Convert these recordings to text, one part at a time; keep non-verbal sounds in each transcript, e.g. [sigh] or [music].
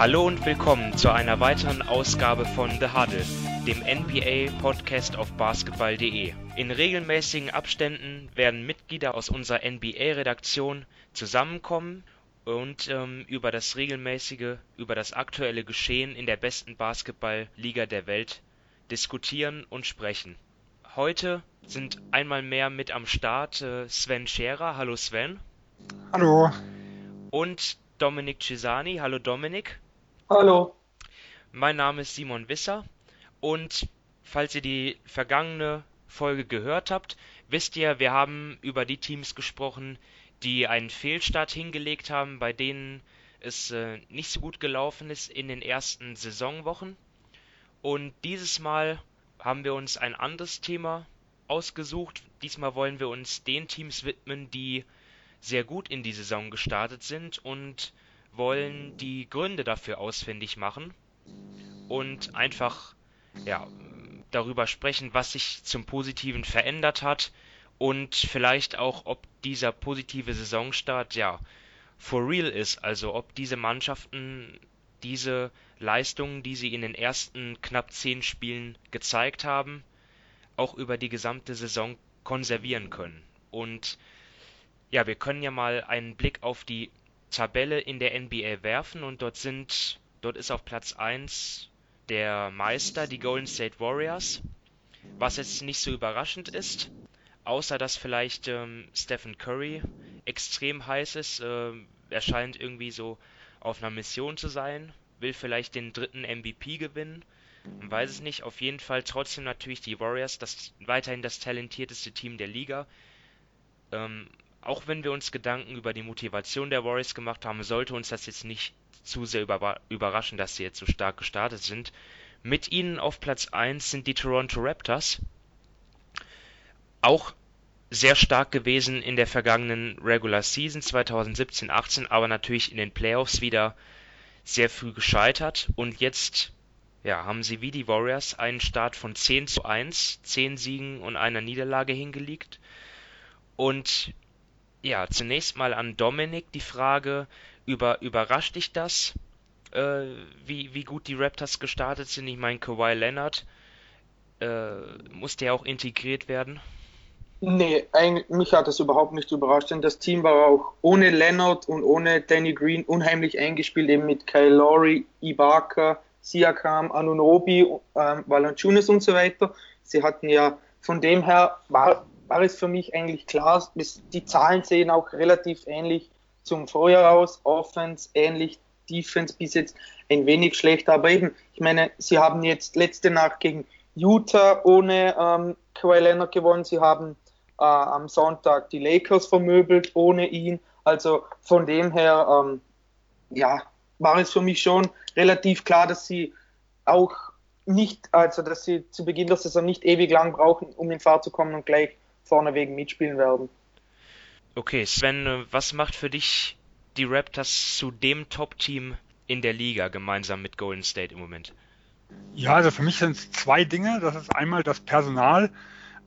Hallo und willkommen zu einer weiteren Ausgabe von The Huddle, dem NBA-Podcast auf basketball.de. In regelmäßigen Abständen werden Mitglieder aus unserer NBA-Redaktion zusammenkommen und ähm, über das regelmäßige, über das aktuelle Geschehen in der besten Basketballliga der Welt diskutieren und sprechen. Heute sind einmal mehr mit am Start äh, Sven Scherer. Hallo Sven. Hallo. Und Dominik Cesani. Hallo Dominik. Hallo. Mein Name ist Simon Wisser und falls ihr die vergangene Folge gehört habt, wisst ihr, wir haben über die Teams gesprochen, die einen Fehlstart hingelegt haben, bei denen es äh, nicht so gut gelaufen ist in den ersten Saisonwochen. Und dieses Mal haben wir uns ein anderes Thema ausgesucht. Diesmal wollen wir uns den Teams widmen, die sehr gut in die Saison gestartet sind und wollen die Gründe dafür ausfindig machen und einfach ja, darüber sprechen, was sich zum Positiven verändert hat und vielleicht auch, ob dieser positive Saisonstart ja for real ist, also ob diese Mannschaften diese Leistungen, die sie in den ersten knapp zehn Spielen gezeigt haben, auch über die gesamte Saison konservieren können. Und ja, wir können ja mal einen Blick auf die Tabelle in der NBA werfen und dort sind, dort ist auf Platz 1 der Meister, die Golden State Warriors, was jetzt nicht so überraschend ist, außer dass vielleicht ähm, Stephen Curry extrem heiß ist. Äh, er scheint irgendwie so auf einer Mission zu sein, will vielleicht den dritten MVP gewinnen. Man weiß es nicht. Auf jeden Fall trotzdem natürlich die Warriors, das weiterhin das talentierteste Team der Liga. Ähm, auch wenn wir uns Gedanken über die Motivation der Warriors gemacht haben, sollte uns das jetzt nicht zu sehr überraschen, dass sie jetzt so stark gestartet sind. Mit ihnen auf Platz 1 sind die Toronto Raptors. Auch sehr stark gewesen in der vergangenen Regular Season 2017-18, aber natürlich in den Playoffs wieder sehr früh gescheitert. Und jetzt ja, haben sie wie die Warriors einen Start von 10 zu 1, 10 Siegen und einer Niederlage hingelegt. Und ja, zunächst mal an Dominik die Frage, über, überrascht dich das, äh, wie, wie gut die Raptors gestartet sind? Ich meine, Kawhi Leonard, äh, muss der auch integriert werden? Nee, mich hat das überhaupt nicht überrascht, denn das Team war auch ohne Leonard und ohne Danny Green unheimlich eingespielt, eben mit Kyle Lowry, Ibaka, Siakam, Anunobi, ähm, Valanciunas und so weiter. Sie hatten ja von dem her, war, war es für mich eigentlich klar, die Zahlen sehen auch relativ ähnlich zum Vorjahr aus. Offense ähnlich, Defense bis jetzt ein wenig schlechter. Aber eben, ich meine, sie haben jetzt letzte Nacht gegen Utah ohne ähm, Kawhi Leonard gewonnen. Sie haben äh, am Sonntag die Lakers vermöbelt ohne ihn. Also von dem her, ähm, ja, war es für mich schon relativ klar, dass sie auch nicht, also dass sie zu Beginn der Saison nicht ewig lang brauchen, um in Fahrt zu kommen und gleich vorneweg mitspielen werden. Okay, Sven, was macht für dich die Raptors zu dem Top-Team in der Liga gemeinsam mit Golden State im Moment? Ja, also für mich sind es zwei Dinge. Das ist einmal das Personal.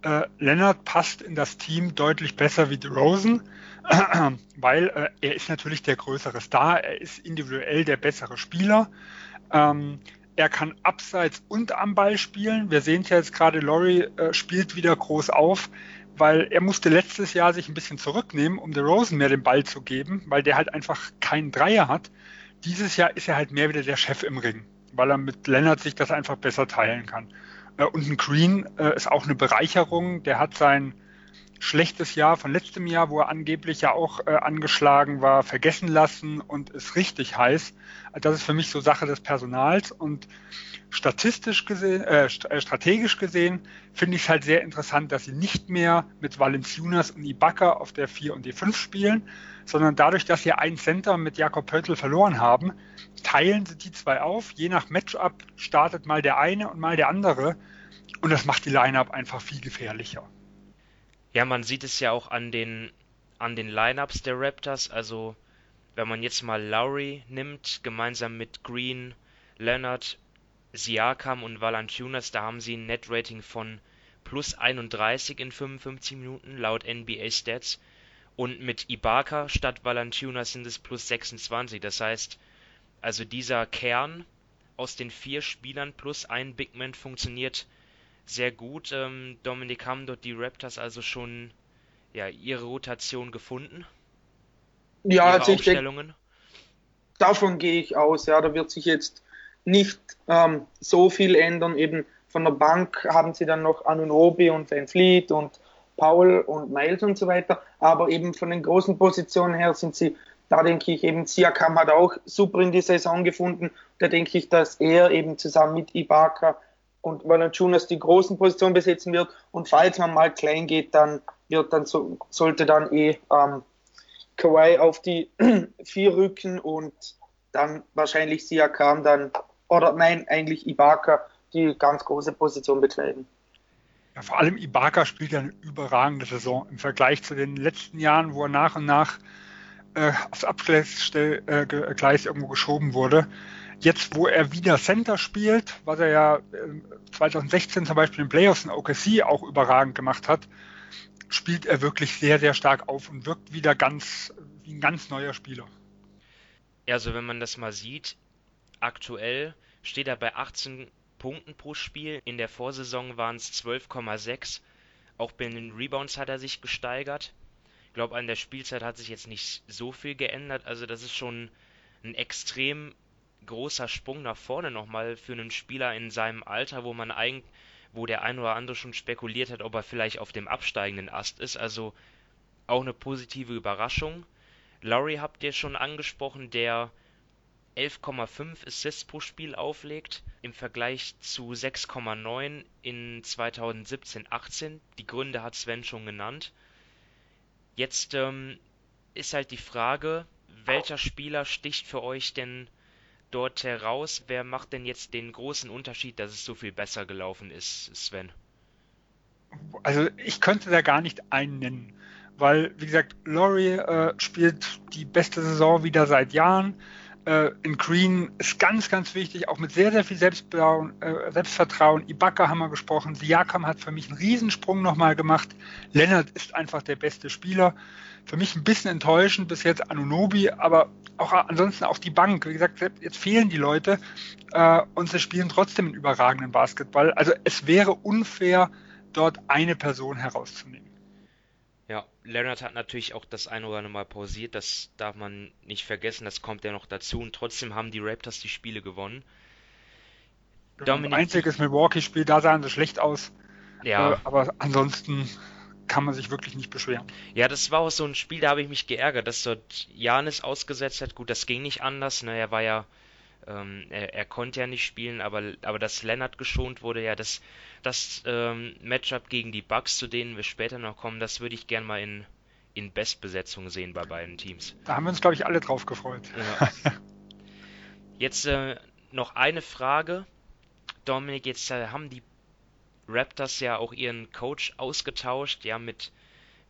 Äh, Leonard passt in das Team deutlich besser wie DeRozan, äh, [clears throat] weil äh, er ist natürlich der größere Star, er ist individuell der bessere Spieler. Ähm, er kann abseits und am Ball spielen. Wir sehen es ja jetzt gerade, Laurie äh, spielt wieder groß auf weil er musste letztes Jahr sich ein bisschen zurücknehmen, um der Rosen mehr den Ball zu geben, weil der halt einfach keinen Dreier hat. Dieses Jahr ist er halt mehr wieder der Chef im Ring, weil er mit Leonard sich das einfach besser teilen kann. Äh, und ein Green äh, ist auch eine Bereicherung. Der hat sein schlechtes Jahr von letztem Jahr, wo er angeblich ja auch äh, angeschlagen war, vergessen lassen und ist richtig heiß. Das ist für mich so Sache des Personals und statistisch gesehen, äh, äh, strategisch gesehen finde ich es halt sehr interessant, dass sie nicht mehr mit Valenciunas und Ibaka auf der 4 und die 5 spielen, sondern dadurch, dass sie einen Center mit Jakob Pöltl verloren haben, teilen sie die zwei auf. Je nach Matchup startet mal der eine und mal der andere und das macht die Lineup einfach viel gefährlicher. Ja, man sieht es ja auch an den an den Lineups der Raptors, also wenn man jetzt mal Lowry nimmt, gemeinsam mit Green, Leonard, Siakam und Valanciunas, da haben sie ein Net-Rating von plus 31 in 55 Minuten laut NBA Stats und mit Ibaka statt Valanciunas sind es plus 26. Das heißt, Also dieser Kern aus den vier Spielern plus ein Big Man funktioniert sehr gut. Ähm, Dominik, haben dort die Raptors also schon ja, ihre Rotation gefunden? Ja, ihre also ich denke, davon gehe ich aus. Ja, da wird sich jetzt nicht ähm, so viel ändern. Eben von der Bank haben sie dann noch Anunobi und Van Fleet und Paul und Miles und so weiter. Aber eben von den großen Positionen her sind sie, da denke ich eben, Siakam hat auch super in die Saison gefunden. Da denke ich, dass er eben zusammen mit Ibaka und Valanciunas die großen Positionen besetzen wird. Und falls man mal klein geht, dann wird dann so, sollte dann eh ähm, Kawhi auf die [clears throat] vier rücken und dann wahrscheinlich Siakam dann, oder nein, eigentlich Ibaka die ganz große Position bekleiden. Ja, vor allem Ibaka spielt ja eine überragende Saison im Vergleich zu den letzten Jahren, wo er nach und nach äh, aufs Abgleis äh, irgendwo geschoben wurde. Jetzt, wo er wieder Center spielt, was er ja äh, 2016 zum Beispiel in Playoffs in OKC auch überragend gemacht hat, spielt er wirklich sehr, sehr stark auf und wirkt wieder ganz wie ein ganz neuer Spieler. Ja, also wenn man das mal sieht, aktuell steht er bei 18 Punkten pro Spiel. In der Vorsaison waren es 12,6. Auch bei den Rebounds hat er sich gesteigert. Ich glaube, an der Spielzeit hat sich jetzt nicht so viel geändert. Also das ist schon ein extrem großer Sprung nach vorne nochmal für einen Spieler in seinem Alter, wo man eigentlich, wo der ein oder andere schon spekuliert hat, ob er vielleicht auf dem absteigenden Ast ist. Also auch eine positive Überraschung. Laurie habt ihr schon angesprochen, der 11,5 Assists pro Spiel auflegt, im Vergleich zu 6,9 in 2017/18. Die Gründe hat Sven schon genannt. Jetzt ähm, ist halt die Frage, welcher Spieler sticht für euch denn dort heraus? Wer macht denn jetzt den großen Unterschied, dass es so viel besser gelaufen ist, Sven? Also ich könnte da gar nicht einen nennen, weil, wie gesagt, Laurie äh, spielt die beste Saison wieder seit Jahren äh, in Green ist ganz, ganz wichtig, auch mit sehr, sehr viel Selbstvertrauen. Äh, Selbstvertrauen. Ibaka haben wir gesprochen. Siakam hat für mich einen Riesensprung nochmal gemacht. Leonard ist einfach der beste Spieler. Für mich ein bisschen enttäuschend bis jetzt Anunobi, aber auch ansonsten auch die Bank. Wie gesagt, jetzt fehlen die Leute äh, und sie spielen trotzdem einen überragenden Basketball. Also es wäre unfair, dort eine Person herauszunehmen. Leonard hat natürlich auch das ein oder andere Mal pausiert, das darf man nicht vergessen, das kommt ja noch dazu und trotzdem haben die Raptors die Spiele gewonnen. Dominik, Einziges Milwaukee-Spiel, da sahen sie schlecht aus. Ja. Äh, aber ansonsten kann man sich wirklich nicht beschweren. Ja, das war auch so ein Spiel, da habe ich mich geärgert, dass dort Janis ausgesetzt hat. Gut, das ging nicht anders. Ne? Er war ja ähm, er, er, konnte ja nicht spielen, aber, aber dass Leonard geschont wurde, ja, das, das ähm, Matchup gegen die Bucks, zu denen wir später noch kommen, das würde ich gern mal in, in Bestbesetzung sehen bei beiden Teams. Da haben wir uns, glaube ich, alle drauf gefreut. Ja. Jetzt äh, noch eine Frage. Dominik, jetzt äh, haben die Raptors ja auch ihren Coach ausgetauscht, ja, mit,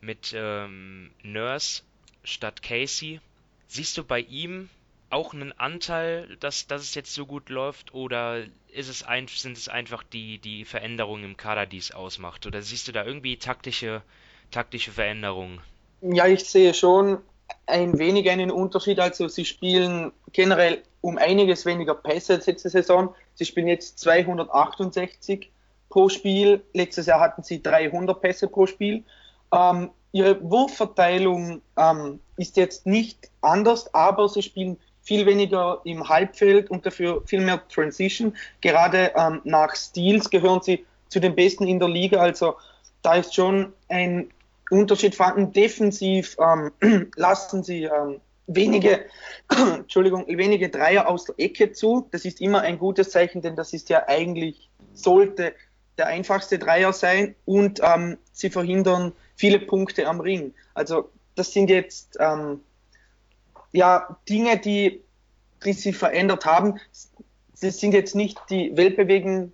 mit ähm, Nurse statt Casey. Siehst du bei ihm auch einen Anteil, dass, dass es jetzt so gut läuft oder ist es ein, sind es einfach die, die Veränderungen im Kader, die es ausmacht? Oder siehst du da irgendwie taktische, taktische Veränderungen? Ja, ich sehe schon ein wenig einen Unterschied. Also sie spielen generell um einiges weniger Pässe als letzte Saison. Sie spielen jetzt 268 pro Spiel. Letztes Jahr hatten sie 300 Pässe pro Spiel. Ähm, ihre Wurfverteilung ähm, ist jetzt nicht anders, aber sie spielen viel weniger im Halbfeld und dafür viel mehr Transition. Gerade ähm, nach Steals gehören sie zu den Besten in der Liga. Also da ist schon ein Unterschied vorhanden. Defensiv ähm, [clears throat] lassen sie ähm, wenige, [clears throat] Entschuldigung, wenige Dreier aus der Ecke zu. Das ist immer ein gutes Zeichen, denn das ist ja eigentlich, sollte der einfachste Dreier sein und ähm, sie verhindern viele Punkte am Ring. Also das sind jetzt ähm, ja, Dinge, die, die sich verändert haben, das sind jetzt nicht die weltbewegenden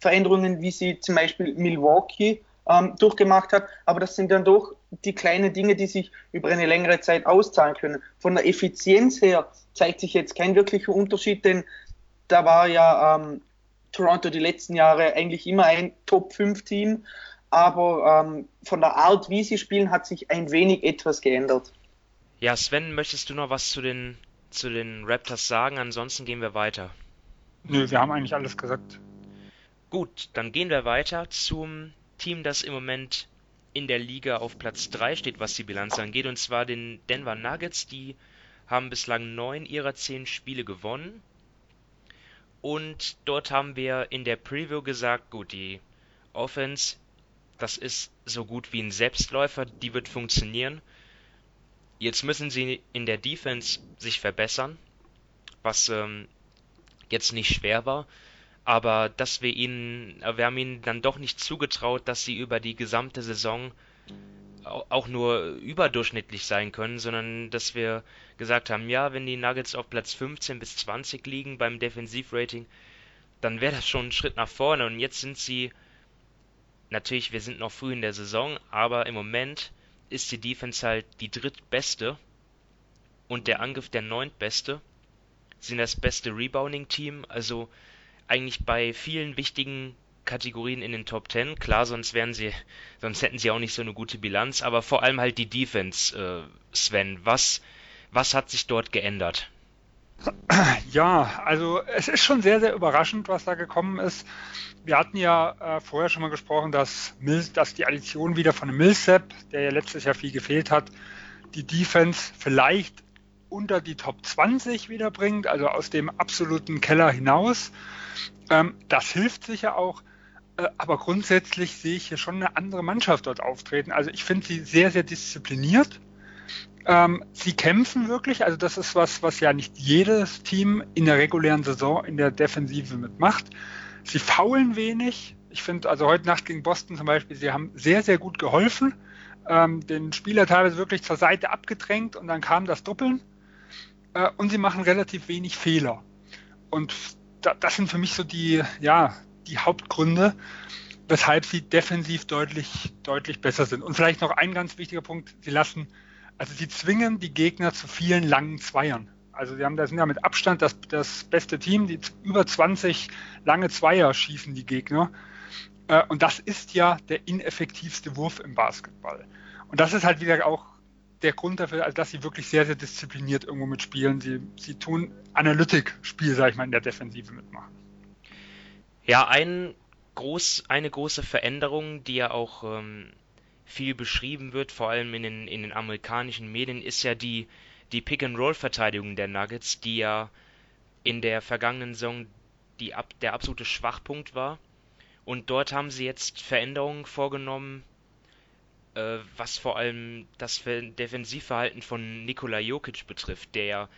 Veränderungen, wie sie zum Beispiel Milwaukee ähm, durchgemacht hat, aber das sind dann doch die kleinen Dinge, die sich über eine längere Zeit auszahlen können. Von der Effizienz her zeigt sich jetzt kein wirklicher Unterschied, denn da war ja ähm, Toronto die letzten Jahre eigentlich immer ein Top-5-Team, aber ähm, von der Art, wie sie spielen, hat sich ein wenig etwas geändert. Ja, Sven, möchtest du noch was zu den zu den Raptors sagen? Ansonsten gehen wir weiter. Nö, wir haben eigentlich alles gesagt. Gut, dann gehen wir weiter zum Team, das im Moment in der Liga auf Platz 3 steht, was die Bilanz angeht, und zwar den Denver Nuggets. Die haben bislang neun ihrer zehn Spiele gewonnen. Und dort haben wir in der Preview gesagt, gut, die Offense, das ist so gut wie ein Selbstläufer, die wird funktionieren. Jetzt müssen sie in der Defense sich verbessern, was ähm, jetzt nicht schwer war, aber dass wir ihnen, wir haben ihnen dann doch nicht zugetraut, dass sie über die gesamte Saison auch nur überdurchschnittlich sein können, sondern dass wir gesagt haben, ja, wenn die Nuggets auf Platz 15 bis 20 liegen beim Defensivrating, dann wäre das schon ein Schritt nach vorne. Und jetzt sind sie, natürlich, wir sind noch früh in der Saison, aber im Moment ist die Defense halt die drittbeste und der Angriff der neuntbeste. Sind das beste Rebounding-Team, also eigentlich bei vielen wichtigen Kategorien in den Top Ten. Klar, sonst wären sie, sonst hätten sie auch nicht so eine gute Bilanz, aber vor allem halt die Defense, äh, Sven. Was, was hat sich dort geändert? Ja, also es ist schon sehr, sehr überraschend, was da gekommen ist. Wir hatten ja äh, vorher schon mal gesprochen, dass, Mills, dass die Addition wieder von Millsap, der ja letztes Jahr viel gefehlt hat, die Defense vielleicht unter die Top 20 wiederbringt, also aus dem absoluten Keller hinaus. Ähm, das hilft sicher auch. Äh, aber grundsätzlich sehe ich hier schon eine andere Mannschaft dort auftreten. Also ich finde sie sehr, sehr diszipliniert. Ähm, sie kämpfen wirklich, also das ist was, was ja nicht jedes Team in der regulären Saison in der Defensive mitmacht. Sie faulen wenig. Ich finde, also heute Nacht gegen Boston zum Beispiel, sie haben sehr, sehr gut geholfen, ähm, den Spieler teilweise wirklich zur Seite abgedrängt und dann kam das Doppeln. Äh, und sie machen relativ wenig Fehler. Und da, das sind für mich so die, ja, die Hauptgründe, weshalb sie defensiv deutlich, deutlich besser sind. Und vielleicht noch ein ganz wichtiger Punkt, sie lassen, also sie zwingen die Gegner zu vielen langen Zweiern. Also sie haben, da sind ja mit Abstand das, das beste Team, die über 20 lange Zweier schießen die Gegner. Äh, und das ist ja der ineffektivste Wurf im Basketball. Und das ist halt wieder auch der Grund dafür, also dass sie wirklich sehr, sehr diszipliniert irgendwo mitspielen. Sie, sie tun Analytik-Spiel, sag ich mal, in der Defensive mitmachen. Ja, ein groß, eine große Veränderung, die ja auch ähm, viel beschrieben wird, vor allem in den, in den amerikanischen Medien, ist ja die, die Pick-and-Roll-Verteidigung der Nuggets, die ja in der vergangenen Saison die, der absolute Schwachpunkt war. Und dort haben sie jetzt Veränderungen vorgenommen, äh, was vor allem das Defensivverhalten von Nikola Jokic betrifft, der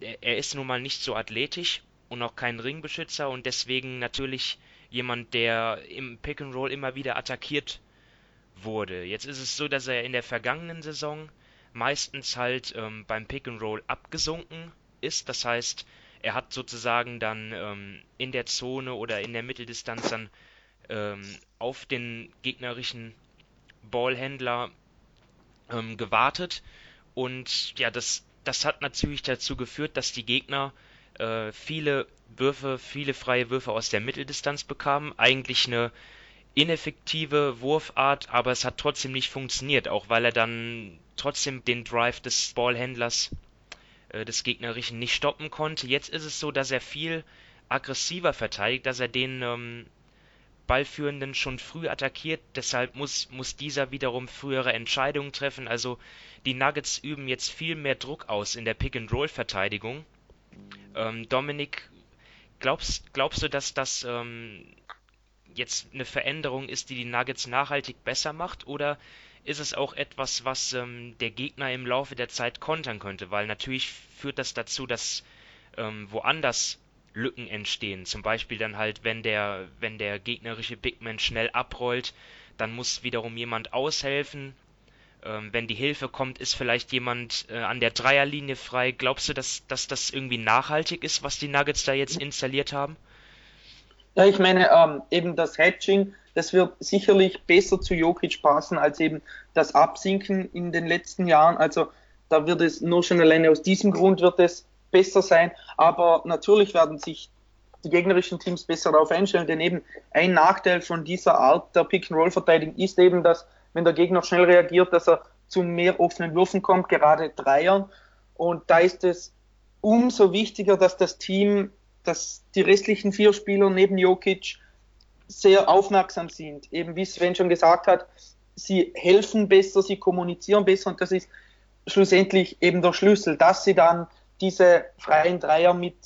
er ist nun mal nicht so athletisch und auch kein Ringbeschützer und deswegen natürlich jemand, der im Pick and Roll immer wieder attackiert wurde. Jetzt ist es so, dass er in der vergangenen Saison meistens halt ähm, beim Pick and Roll abgesunken ist. Das heißt, er hat sozusagen dann ähm, in der Zone oder in der Mitteldistanz dann ähm, auf den gegnerischen Ballhändler ähm, gewartet. Und ja, das, das hat natürlich dazu geführt, dass die Gegner äh, viele Würfe, viele freie Würfe aus der Mitteldistanz bekamen. Eigentlich eine ineffektive Wurfart, aber es hat trotzdem nicht funktioniert, auch weil er dann trotzdem den Drive des Ballhändlers äh, des Gegnerischen nicht stoppen konnte. Jetzt ist es so, dass er viel aggressiver verteidigt, dass er den ähm, Ballführenden schon früh attackiert, deshalb muss, muss dieser wiederum frühere Entscheidungen treffen. Also die Nuggets üben jetzt viel mehr Druck aus in der Pick-and-Roll-Verteidigung. Ähm, Dominik, glaubst, glaubst du, dass das ähm, jetzt eine Veränderung ist, die die Nuggets nachhaltig besser macht? Oder ist es auch etwas, was ähm, der Gegner im Laufe der Zeit kontern könnte? Weil natürlich führt das dazu, dass ähm, woanders Lücken entstehen. Zum Beispiel dann halt, wenn der, wenn der gegnerische Bigman schnell abrollt, dann muss wiederum jemand aushelfen. Ähm, wenn die Hilfe kommt, ist vielleicht jemand äh, an der Dreierlinie frei. Glaubst du, dass, dass das irgendwie nachhaltig ist, was die Nuggets da jetzt installiert haben? Ja, ich meine, ähm, eben das Hatching, das wird sicherlich besser zu Jokic passen als eben das Absinken in den letzten Jahren. Also da wird es nur schon alleine aus diesem Grund wird es besser sein. Aber natürlich werden sich die gegnerischen Teams besser darauf einstellen, denn eben ein Nachteil von dieser Art der Pick-and-Roll-Verteidigung ist eben, dass wenn der Gegner schnell reagiert, dass er zu mehr offenen Würfen kommt, gerade Dreiern. Und da ist es umso wichtiger, dass das Team, dass die restlichen vier Spieler neben Jokic sehr aufmerksam sind. Eben wie Sven schon gesagt hat, sie helfen besser, sie kommunizieren besser und das ist schlussendlich eben der Schlüssel, dass sie dann diese freien Dreier mit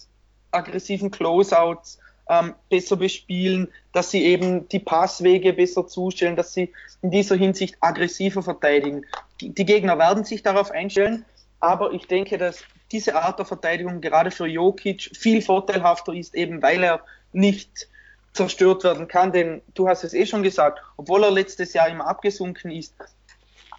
aggressiven Closeouts ähm, besser bespielen, dass sie eben die Passwege besser zustellen, dass sie in dieser Hinsicht aggressiver verteidigen. Die Gegner werden sich darauf einstellen, aber ich denke, dass diese Art der Verteidigung gerade für Jokic viel vorteilhafter ist, eben weil er nicht zerstört werden kann, denn du hast es eh schon gesagt, obwohl er letztes Jahr immer abgesunken ist,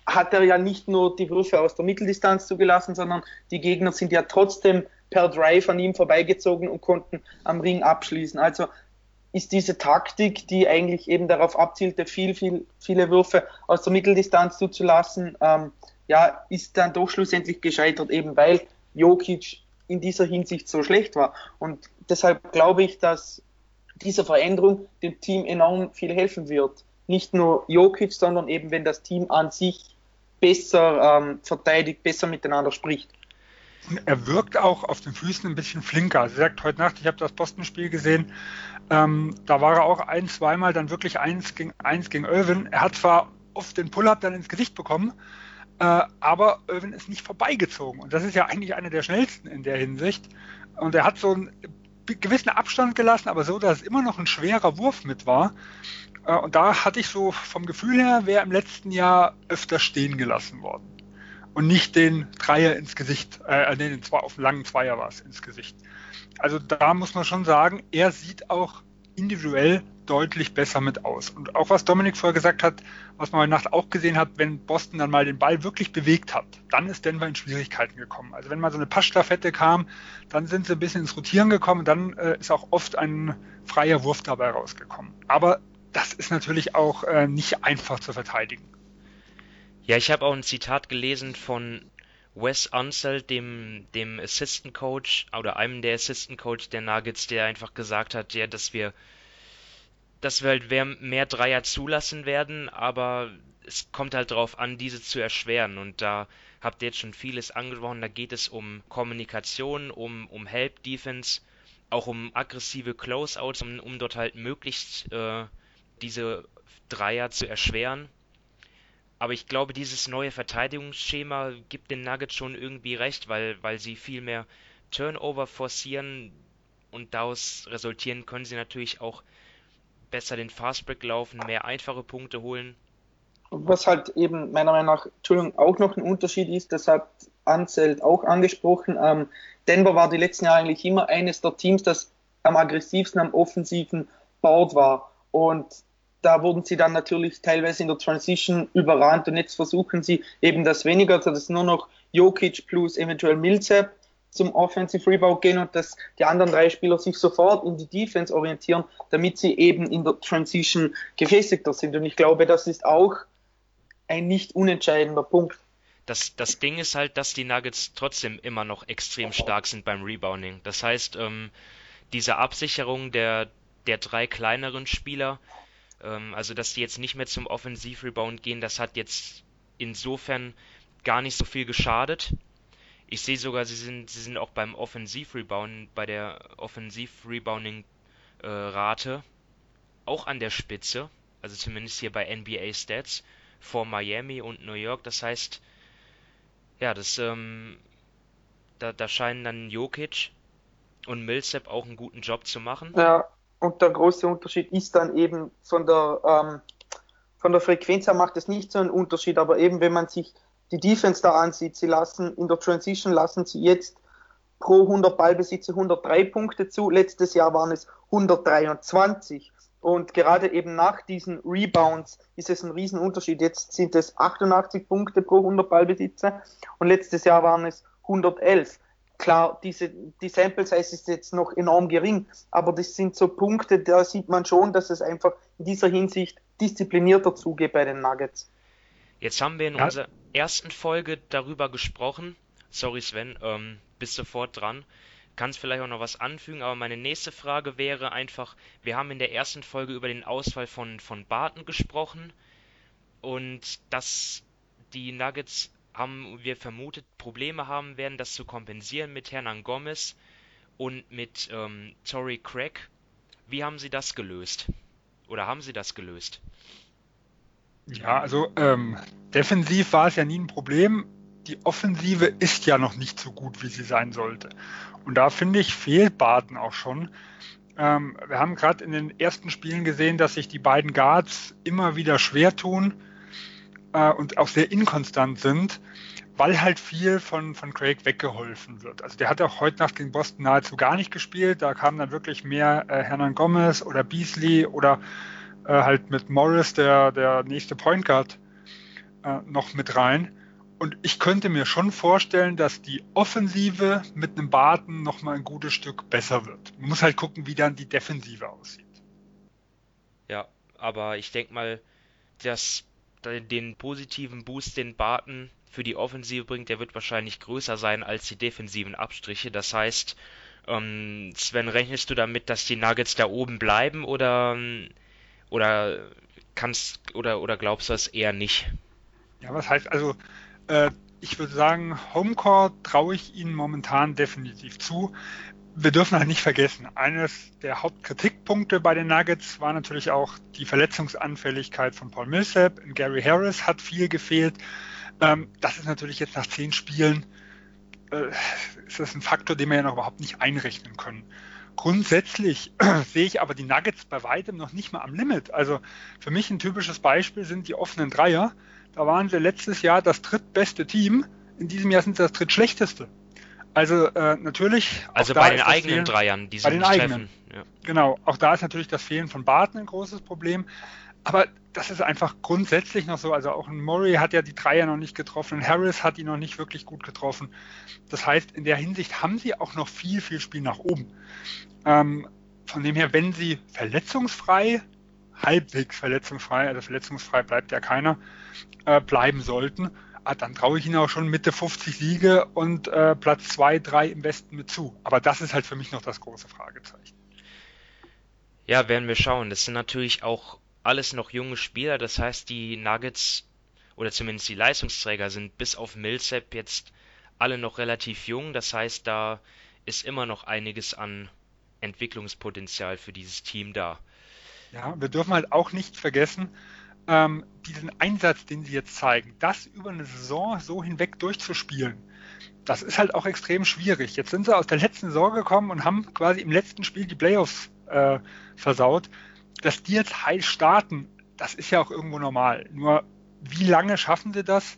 hat er ja nicht nur die Würfe aus der Mitteldistanz zugelassen, sondern die Gegner sind ja trotzdem per Drive an ihm vorbeigezogen und konnten am Ring abschließen. Also ist diese Taktik, die eigentlich eben darauf abzielte, viel, viel, viele Würfe aus der Mitteldistanz zuzulassen, ähm, ja, ist dann doch schlussendlich gescheitert, eben weil Jokic in dieser Hinsicht so schlecht war. Und deshalb glaube ich, dass diese Veränderung dem Team enorm viel helfen wird. Nicht nur Jokic, sondern eben wenn das Team an sich besser ähm, verteidigt, besser miteinander spricht. Er wirkt auch auf den Füßen ein bisschen flinker. Also er sagt heute Nacht, ich habe das Boston-Spiel gesehen, ähm, da war er auch ein, zweimal dann wirklich eins gegen eins gegen Irvin. Er hat zwar oft den Pull-up dann ins Gesicht bekommen, äh, aber Irvin ist nicht vorbeigezogen. Und das ist ja eigentlich einer der schnellsten in der Hinsicht. Und er hat so einen gewissen Abstand gelassen, aber so, dass es immer noch ein schwerer Wurf mit war. Äh, und da hatte ich so vom Gefühl her, wäre im letzten Jahr öfter stehen gelassen worden. Und nicht den Dreier ins Gesicht, äh, nee, den zwei, auf dem langen Zweier war es ins Gesicht. Also da muss man schon sagen, er sieht auch individuell deutlich besser mit aus. Und auch was Dominik vorher gesagt hat, was man heute Nacht auch gesehen hat, wenn Boston dann mal den Ball wirklich bewegt hat, dann ist Denver in Schwierigkeiten gekommen. Also wenn mal so eine Passstaffette kam, dann sind sie ein bisschen ins Rotieren gekommen, dann äh, ist auch oft ein freier Wurf dabei rausgekommen. Aber das ist natürlich auch äh, nicht einfach zu verteidigen. Ja, ich habe auch ein Zitat gelesen von Wes Unseld, dem, dem Assistant Coach oder einem der Assistant Coach der Nuggets, der einfach gesagt hat, ja, dass wir, dass wir halt mehr Dreier zulassen werden, aber es kommt halt darauf an, diese zu erschweren. Und da habt ihr jetzt schon vieles angesprochen. Da geht es um Kommunikation, um, um Help Defense, auch um aggressive Closeouts, um, um dort halt möglichst äh, diese Dreier zu erschweren. Aber ich glaube, dieses neue Verteidigungsschema gibt den Nuggets schon irgendwie recht, weil, weil sie viel mehr Turnover forcieren und daraus resultieren können sie natürlich auch besser den Fastbreak laufen, mehr einfache Punkte holen. Was halt eben meiner Meinung nach, Entschuldigung, auch noch ein Unterschied ist, das hat Anzelt auch angesprochen. Ähm, Denver war die letzten Jahre eigentlich immer eines der Teams, das am aggressivsten am offensiven Board war. Und da wurden sie dann natürlich teilweise in der Transition überrannt und jetzt versuchen sie eben das weniger, also dass nur noch Jokic plus eventuell Millsap zum Offensive Rebound gehen und dass die anderen drei Spieler sich sofort in die Defense orientieren, damit sie eben in der Transition gefestigter sind. Und ich glaube, das ist auch ein nicht unentscheidender Punkt. Das, das Ding ist halt, dass die Nuggets trotzdem immer noch extrem stark sind beim Rebounding. Das heißt, ähm, diese Absicherung der, der drei kleineren Spieler, ähm, also, dass die jetzt nicht mehr zum Offensivrebound gehen, das hat jetzt insofern gar nicht so viel geschadet. Ich sehe sogar, sie sind, sie sind auch beim Offensivrebound, bei der Offensivrebounding-Rate auch an der Spitze, also zumindest hier bei NBA Stats, vor Miami und New York. Das heißt, ja, das, ähm, da, da scheinen dann Jokic und Millsap auch einen guten Job zu machen. Ja, und der große Unterschied ist dann eben von der, ähm, von der Frequenz her macht es nicht so einen Unterschied, aber eben wenn man sich die Defense da ansieht, sie lassen in der Transition lassen sie jetzt pro 100 Ballbesitze 103 Punkte zu. Letztes Jahr waren es 123. Und gerade eben nach diesen Rebounds ist es ein Riesenunterschied. Jetzt sind es 88 Punkte pro 100 Ballbesitze und letztes Jahr waren es 111 klar, diese, die Sample Size ist jetzt noch enorm gering, aber das sind so Punkte, da sieht man schon, dass es einfach in dieser Hinsicht disziplinierter zugeht bei den Nuggets. Jetzt haben wir in ja. unserer ersten Folge darüber gesprochen. Sorry Sven, ähm, bist sofort dran. Kannst vielleicht auch noch was anfügen, aber meine nächste Frage wäre einfach, wir haben in der ersten Folge über den Ausfall von, von Barton gesprochen und dass die Nuggets haben wir vermutet, Probleme haben werden, das zu kompensieren mit Hernan Gomez und mit ähm, Torrey Craig. Wie haben Sie das gelöst? Oder haben Sie das gelöst? Ja, also ähm, defensiv war es ja nie ein Problem. Die Offensive ist ja noch nicht so gut, wie sie sein sollte. Und da finde ich, fehlt Barton auch schon. Ähm, wir haben gerade in den ersten Spielen gesehen, dass sich die beiden Guards immer wieder schwer tun äh, und auch sehr inkonstant sind, weil halt viel von, von Craig weggeholfen wird. Also der hat auch heute Nacht gegen Boston nahezu gar nicht gespielt. Da kam dann wirklich mehr äh, Hernan Gomez oder Beasley oder äh, halt mit Morris, der, der nächste Point Guard, äh, noch mit rein. Und ich könnte mir schon vorstellen, dass die Offensive mit einem Barton noch mal ein gutes Stück besser wird. Man muss halt gucken, wie dann die Defensive aussieht. Ja, aber ich denke mal, dass den positiven Boost, den Barton für die Offensive bringt, der wird wahrscheinlich größer sein als die defensiven Abstriche. Das heißt, ähm, Sven, rechnest du damit, dass die Nuggets da oben bleiben oder, oder kannst oder, oder glaubst du das eher nicht? Ja, was heißt also, äh, ich würde sagen, Homecore traue ich ihnen momentan definitiv zu. Wir dürfen halt nicht vergessen, eines der Hauptkritikpunkte bei den Nuggets war natürlich auch die Verletzungsanfälligkeit von Paul Millsap. Gary Harris hat viel gefehlt. Ähm, das ist natürlich jetzt nach zehn Spielen äh, ist das ein Faktor, den wir ja noch überhaupt nicht einrechnen können. Grundsätzlich [clears throat] sehe ich aber die Nuggets bei weitem noch nicht mal am Limit. Also für mich ein typisches Beispiel sind die offenen Dreier. Da waren sie letztes Jahr das drittbeste Team. In diesem Jahr sind sie das drittschlechteste. Also äh, natürlich. Also bei den eigenen Fehlen, Dreiern, die sie bei den eigenen. Ja. Genau. Auch da ist natürlich das Fehlen von Barton ein großes Problem. Aber das ist einfach grundsätzlich noch so. Also auch ein Murray hat ja die Dreier noch nicht getroffen. Harris hat ihn noch nicht wirklich gut getroffen. Das heißt, in der Hinsicht haben sie auch noch viel, viel Spiel nach oben. Ähm, von dem her, wenn sie verletzungsfrei halbwegs verletzungsfrei, also verletzungsfrei bleibt ja keiner, äh, bleiben sollten, ah, dann traue ich ihnen auch schon Mitte 50 Siege und äh, Platz 2, 3 im Westen mit zu. Aber das ist halt für mich noch das große Fragezeichen. Ja, werden wir schauen. Das sind natürlich auch alles noch junge Spieler. Das heißt, die Nuggets oder zumindest die Leistungsträger sind bis auf Millsap jetzt alle noch relativ jung. Das heißt, da ist immer noch einiges an Entwicklungspotenzial für dieses Team da. Ja, wir dürfen halt auch nicht vergessen, ähm, diesen Einsatz, den sie jetzt zeigen, das über eine Saison so hinweg durchzuspielen, das ist halt auch extrem schwierig. Jetzt sind sie aus der letzten Saison gekommen und haben quasi im letzten Spiel die Playoffs äh, versaut. Dass die jetzt heiß starten, das ist ja auch irgendwo normal. Nur wie lange schaffen sie das?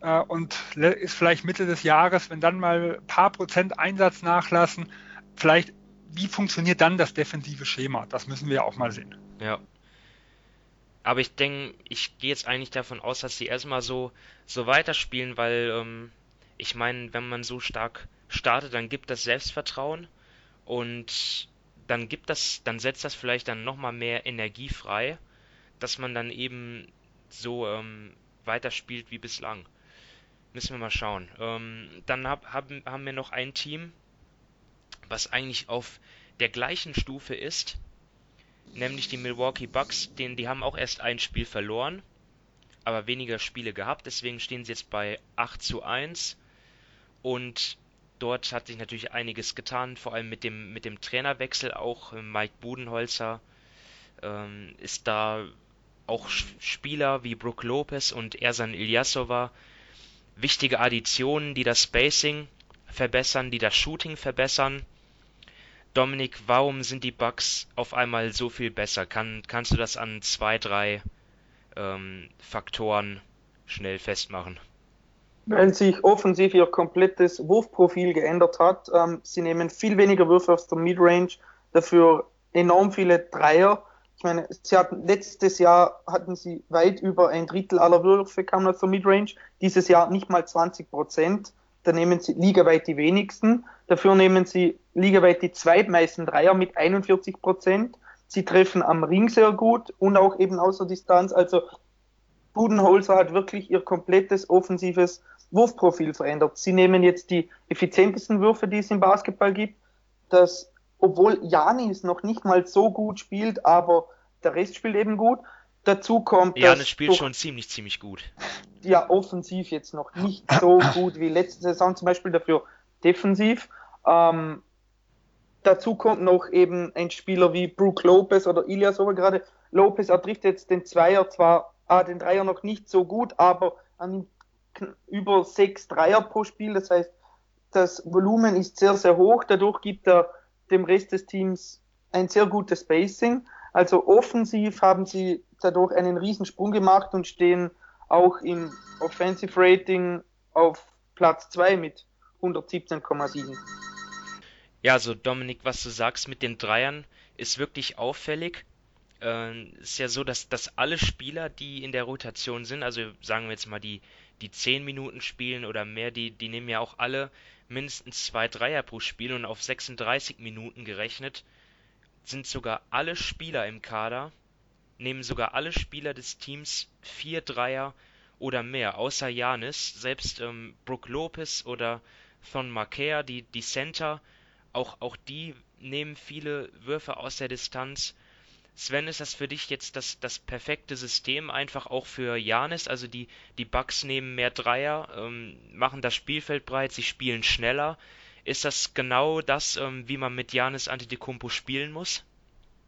Äh, und ist vielleicht Mitte des Jahres, wenn dann mal ein paar Prozent Einsatz nachlassen, vielleicht wie funktioniert dann das defensive Schema? Das müssen wir ja auch mal sehen. Ja. Aber ich denke, ich gehe jetzt eigentlich davon aus, dass sie erstmal so, so weiterspielen, weil ähm, ich meine, wenn man so stark startet, dann gibt das Selbstvertrauen und dann gibt das, dann setzt das vielleicht dann nochmal mehr Energie frei, dass man dann eben so ähm, weiterspielt wie bislang. Müssen wir mal schauen. Ähm, dann hab, hab, haben wir noch ein Team, was eigentlich auf der gleichen Stufe ist, nämlich die Milwaukee Bucks, denen, die haben auch erst ein Spiel verloren, aber weniger Spiele gehabt, deswegen stehen sie jetzt bei 8 zu 1 und dort hat sich natürlich einiges getan, vor allem mit dem, mit dem Trainerwechsel, auch Mike Budenholzer ähm, ist da auch Spieler wie Brook Lopez und Ersan Ilyasova. Wichtige Additionen, die das Spacing verbessern, die das Shooting verbessern. Dominik, warum sind die Bugs auf einmal so viel besser? Kann, kannst du das an zwei, drei ähm, Faktoren schnell festmachen? Weil sich offensiv ihr komplettes Wurfprofil geändert hat. Ähm, sie nehmen viel weniger Würfe aus der Midrange, dafür enorm viele Dreier. Ich meine, sie hatten, letztes Jahr hatten sie weit über ein Drittel aller Würfe kamen aus der Midrange, dieses Jahr nicht mal 20 Prozent da nehmen sie ligaweit die wenigsten. Dafür nehmen sie ligaweit die zweitmeisten Dreier mit 41 Prozent. Sie treffen am Ring sehr gut und auch eben außer Distanz. Also Budenholzer hat wirklich ihr komplettes offensives Wurfprofil verändert. Sie nehmen jetzt die effizientesten Würfe, die es im Basketball gibt. Das, obwohl Janis noch nicht mal so gut spielt, aber der Rest spielt eben gut. Dazu kommt, Janis spielt schon ziemlich, ziemlich gut. Ja, offensiv jetzt noch nicht so [clears throat] gut wie letzte Saison zum Beispiel, dafür defensiv. Ähm, dazu kommt noch eben ein Spieler wie Brook Lopez oder Ilias gerade. Lopez, er trifft jetzt den Zweier zwar, ah, den Dreier noch nicht so gut, aber an über sechs Dreier pro Spiel. Das heißt, das Volumen ist sehr, sehr hoch. Dadurch gibt er dem Rest des Teams ein sehr gutes Spacing. Also offensiv haben sie dadurch einen Riesensprung gemacht und stehen auch im Offensive Rating auf Platz 2 mit 117,7. Ja, also Dominik, was du sagst mit den Dreiern, ist wirklich auffällig. Äh, ist ja so, dass, dass alle Spieler, die in der Rotation sind, also sagen wir jetzt mal die, die 10 Minuten spielen oder mehr, die, die nehmen ja auch alle mindestens zwei Dreier pro Spiel und auf 36 Minuten gerechnet sind sogar alle Spieler im Kader, nehmen sogar alle Spieler des Teams vier Dreier oder mehr, außer Janis. Selbst ähm, Brook Lopez oder Thon Markea, die, die Center, auch, auch die nehmen viele Würfe aus der Distanz. Sven, ist das für dich jetzt das, das perfekte System einfach auch für Janis? Also die, die Bucks nehmen mehr Dreier, ähm, machen das Spielfeld breit, sie spielen schneller. Ist das genau das, ähm, wie man mit Janis Antetokounmpo spielen muss?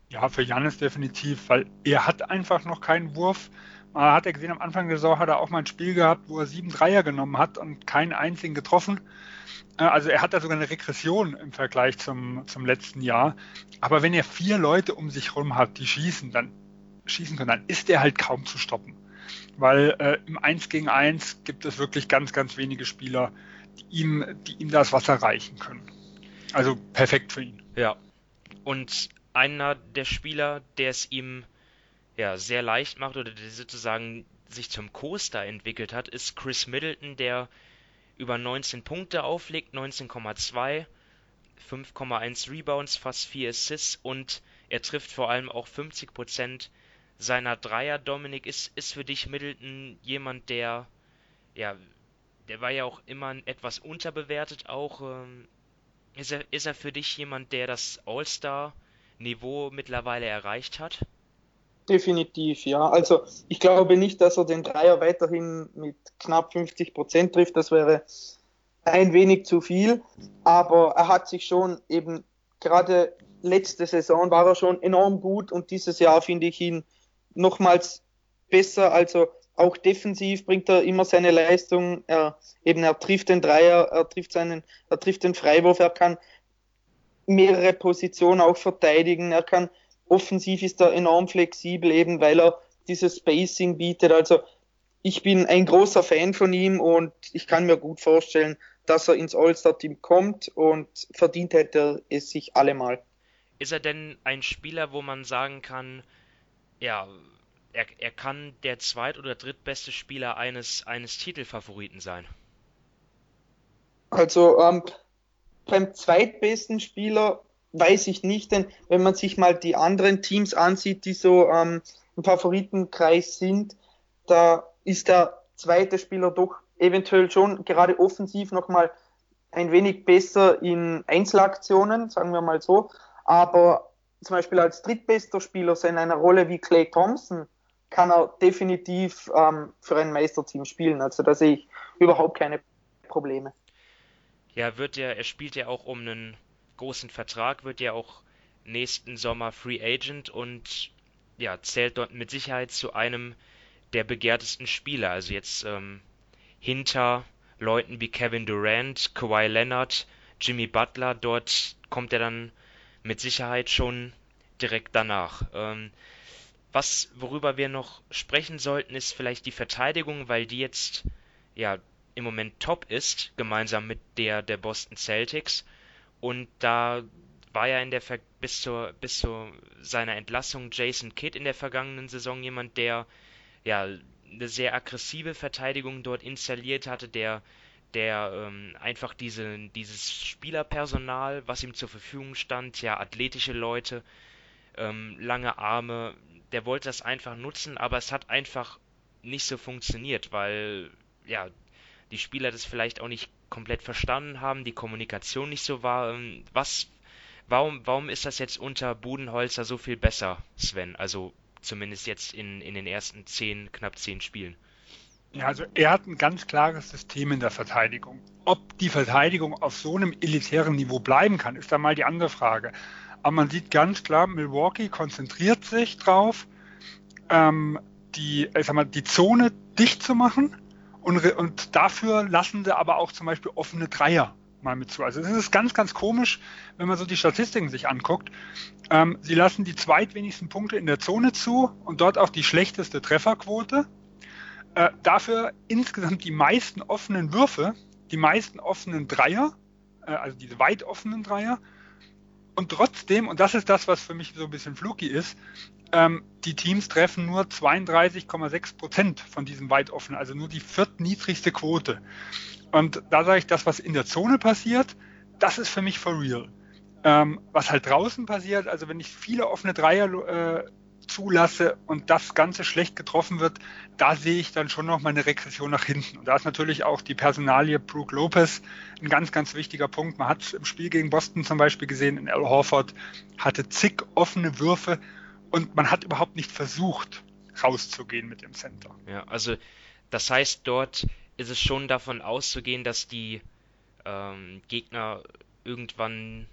Ja, für Janis definitiv, weil er hat einfach noch keinen Wurf. Man hat er gesehen, am Anfang der Saison hat er auch mal ein Spiel gehabt, wo er sieben Dreier genommen hat und keinen einzigen getroffen. Äh, also er hat da sogar eine Regression im Vergleich zum, zum letzten Jahr. Aber wenn er vier Leute um sich herum hat, die schießen, dann schießen können, dann ist er halt kaum zu stoppen. Weil äh, im 1 gegen 1 gibt es wirklich ganz, ganz wenige Spieler, die ihm, die ihm das Wasser reichen können. Also perfekt für ihn. Ja. Und einer der Spieler, der es ihm ja sehr leicht macht oder der sozusagen sich zum Coaster entwickelt hat, ist Chris Middleton, der über 19 Punkte auflegt, 19,2, 5,1 Rebounds, fast 4 Assists und er trifft vor allem auch 50% seiner Dreier. Dominik, ist, ist für dich Middleton jemand, der, ja, der war ja auch immer etwas unterbewertet, auch, ähm, ist, er, ist er für dich jemand, der das All-Star-Niveau mittlerweile erreicht hat? Definitiv, ja. Also ich glaube nicht, dass er den Dreier weiterhin mit knapp 50 Prozent trifft. Das wäre ein wenig zu viel. Aber er hat sich schon eben gerade letzte Saison war er schon enorm gut und dieses Jahr finde ich ihn nochmals besser. Also auch defensiv bringt er immer seine Leistung. Er eben er trifft den Dreier, er trifft seinen, er trifft den Freiwurf, er kann mehrere Positionen auch verteidigen, er kann offensiv ist er enorm flexibel, eben weil er dieses Spacing bietet. Also ich bin ein großer Fan von ihm und ich kann mir gut vorstellen, dass er ins All-Star-Team kommt und verdient hätte es sich allemal. Ist er denn ein Spieler, wo man sagen kann, ja, er, er kann der zweit- oder drittbeste Spieler eines, eines Titelfavoriten sein? Also ähm, beim zweitbesten Spieler weiß ich nicht, denn wenn man sich mal die anderen Teams ansieht, die so ähm, im Favoritenkreis sind, da ist der zweite Spieler doch eventuell schon gerade offensiv nochmal ein wenig besser in Einzelaktionen, sagen wir mal so. Aber zum Beispiel als drittbester Spieler in einer Rolle wie Clay Thompson kann er definitiv ähm, für ein Meisterteam spielen. Also da sehe ich überhaupt keine Probleme. Ja, wird ja, er spielt ja auch um einen großen Vertrag, wird ja auch nächsten Sommer Free Agent und ja, zählt dort mit Sicherheit zu einem der begehrtesten Spieler. Also jetzt ähm, hinter Leuten wie Kevin Durant, Kawhi Leonard, Jimmy Butler, dort kommt er dann mit Sicherheit schon direkt danach. Ähm, was, worüber wir noch sprechen sollten, ist vielleicht die Verteidigung, weil die jetzt ja im Moment top ist, gemeinsam mit der der Boston Celtics. Und da war ja in der Ver bis zur bis zu seiner Entlassung Jason Kidd in der vergangenen Saison jemand, der ja eine sehr aggressive Verteidigung dort installiert hatte, der der ähm, einfach diese, dieses Spielerpersonal, was ihm zur Verfügung stand, ja, athletische Leute, ähm, lange Arme, der wollte das einfach nutzen, aber es hat einfach nicht so funktioniert, weil ja, die Spieler das vielleicht auch nicht komplett verstanden haben, die Kommunikation nicht so war. Ähm, was, warum, warum ist das jetzt unter Budenholzer so viel besser, Sven? Also zumindest jetzt in, in den ersten zehn, knapp zehn Spielen. Ja, also er hat ein ganz klares System in der Verteidigung. Ob die Verteidigung auf so einem elitären Niveau bleiben kann, ist dann mal die andere Frage. Aber man sieht ganz klar, Milwaukee konzentriert sich drauf, ähm, die, ich sag mal, die Zone dicht zu machen und, und dafür lassen sie aber auch zum Beispiel offene Dreier mal mit zu. Also es ist ganz, ganz komisch, wenn man so die Statistiken sich anguckt. Ähm, sie lassen die zweitwenigsten Punkte in der Zone zu und dort auch die schlechteste Trefferquote. Äh, dafür insgesamt die meisten offenen Würfe, die meisten offenen Dreier, äh, also diese weit offenen Dreier. Und trotzdem, und das ist das, was für mich so ein bisschen fluky ist, ähm, die Teams treffen nur 32,6 Prozent von diesem weit offenen, also nur die viertniedrigste Quote. Und da sage ich, das, was in der Zone passiert, das ist für mich for real. Ähm, was halt draußen passiert, also wenn ich viele offene Dreier äh, zulasse und das Ganze schlecht getroffen wird, da sehe ich dann schon noch mal eine Regression nach hinten. Und da ist natürlich auch die Personalie Brooke Lopez ein ganz, ganz wichtiger Punkt. Man hat es im Spiel gegen Boston zum Beispiel gesehen, in Al Horford hatte zig offene Würfe und man hat überhaupt nicht versucht, rauszugehen mit dem Center. Ja, also das heißt, dort ist es schon davon auszugehen, dass die ähm, Gegner irgendwann,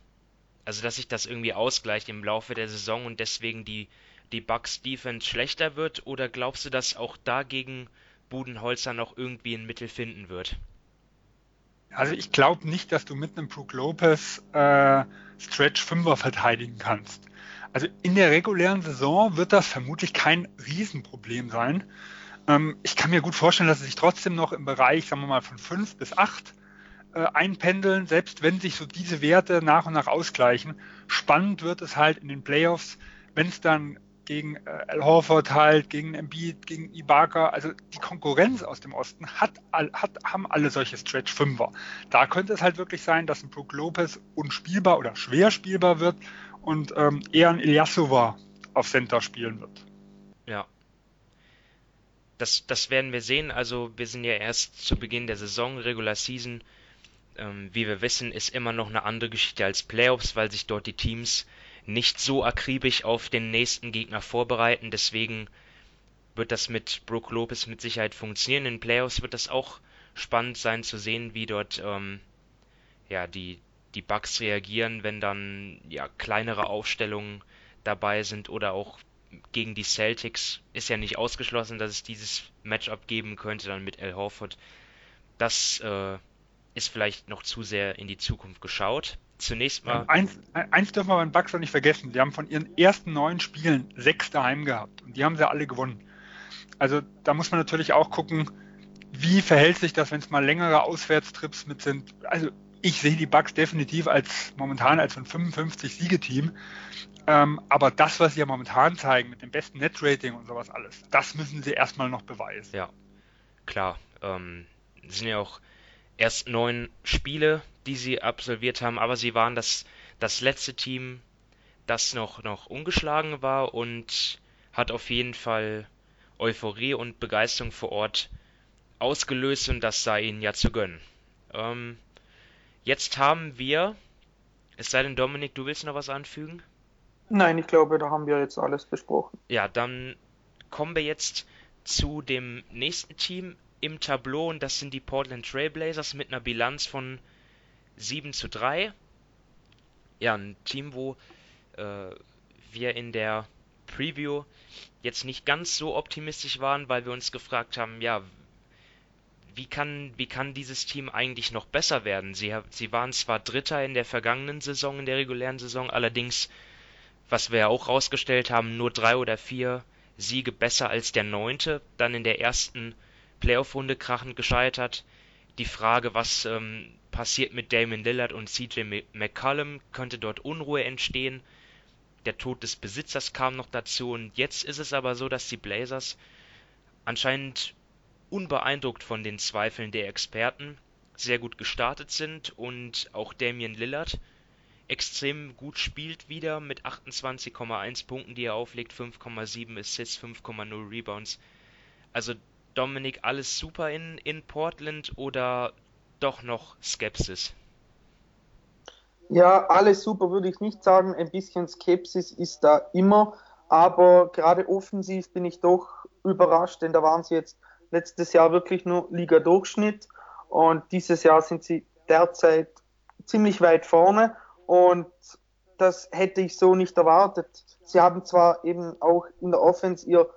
also dass sich das irgendwie ausgleicht im Laufe der Saison und deswegen die, die Bucks Defense schlechter wird? Oder glaubst du, dass auch dagegen Budenholzer noch irgendwie ein Mittel finden wird? Also ich glaube nicht, dass du mit einem Brook Lopez äh, Stretch 5er verteidigen kannst. Also in der regulären Saison wird das vermutlich kein Riesenproblem sein. Ähm, ich kann mir gut vorstellen, dass sie sich trotzdem noch im Bereich, sagen wir mal, von 5 bis 8 äh, einpendeln, selbst wenn sich so diese Werte nach und nach ausgleichen. Spannend wird es halt in den Playoffs, wenn es dann gegen äh, Al Horford halt, gegen Embiid, gegen Ibaka, also die Konkurrenz aus dem Osten hat, hat, haben alle solche Stretch Fünfer. Da könnte es halt wirklich sein, dass ein Brook Lopez unspielbar oder schwer spielbar wird und ähm, eher ein Ilyasova auf Center spielen wird. Ja, das, das werden wir sehen. Also wir sind ja erst zu Beginn der Saison, Regular Season. Ähm, wie wir wissen, ist immer noch eine andere Geschichte als Playoffs, weil sich dort die Teams nicht so akribisch auf den nächsten Gegner vorbereiten. Deswegen wird das mit Brook Lopez mit Sicherheit funktionieren. In Playoffs wird das auch spannend sein zu sehen, wie dort ähm, ja, die, die Bugs reagieren, wenn dann ja, kleinere Aufstellungen dabei sind oder auch gegen die Celtics ist ja nicht ausgeschlossen, dass es dieses Matchup geben könnte dann mit Al Horford. Das äh, ist vielleicht noch zu sehr in die Zukunft geschaut. Zunächst mal. Eins, eins dürfen wir beim Bucks noch nicht vergessen. Sie haben von ihren ersten neun Spielen sechs daheim gehabt und die haben sie alle gewonnen. Also da muss man natürlich auch gucken, wie verhält sich das, wenn es mal längere Auswärtstrips mit sind. Also ich sehe die Bucks definitiv als momentan als ein 55 Siegeteam. Ähm, aber das, was sie ja momentan zeigen, mit dem besten Netrating und sowas alles, das müssen sie erstmal noch beweisen. Ja, klar. Ähm, sind ja auch erst neun Spiele, die sie absolviert haben, aber sie waren das, das letzte Team, das noch, noch ungeschlagen war und hat auf jeden Fall Euphorie und Begeisterung vor Ort ausgelöst und das sei ihnen ja zu gönnen. Ähm, jetzt haben wir, es sei denn, Dominik, du willst noch was anfügen? Nein, ich glaube, da haben wir jetzt alles besprochen. Ja, dann kommen wir jetzt zu dem nächsten Team im Tableau und das sind die Portland Trailblazers mit einer Bilanz von 7 zu 3. Ja, ein Team, wo äh, wir in der Preview jetzt nicht ganz so optimistisch waren, weil wir uns gefragt haben, ja, wie kann, wie kann dieses Team eigentlich noch besser werden? Sie, sie waren zwar Dritter in der vergangenen Saison, in der regulären Saison, allerdings was wir ja auch rausgestellt haben, nur drei oder vier Siege besser als der neunte, dann in der ersten Playoff-Runde krachend gescheitert. Die Frage, was ähm, passiert mit Damon Lillard und CJ McCollum, könnte dort Unruhe entstehen. Der Tod des Besitzers kam noch dazu und jetzt ist es aber so, dass die Blazers anscheinend unbeeindruckt von den Zweifeln der Experten sehr gut gestartet sind und auch Damian Lillard extrem gut spielt wieder mit 28,1 Punkten, die er auflegt, 5,7 Assists, 5,0 Rebounds. Also Dominik, alles super in, in Portland oder doch noch Skepsis? Ja, alles super würde ich nicht sagen. Ein bisschen Skepsis ist da immer. aber gerade offensiv bin ich doch überrascht, denn da waren sie jetzt letztes Jahr wirklich nur Liga-Durchschnitt und dieses Jahr sind sie derzeit ziemlich weit vorne und das hätte ich so nicht erwartet. Sie haben zwar eben auch in der Offense ihr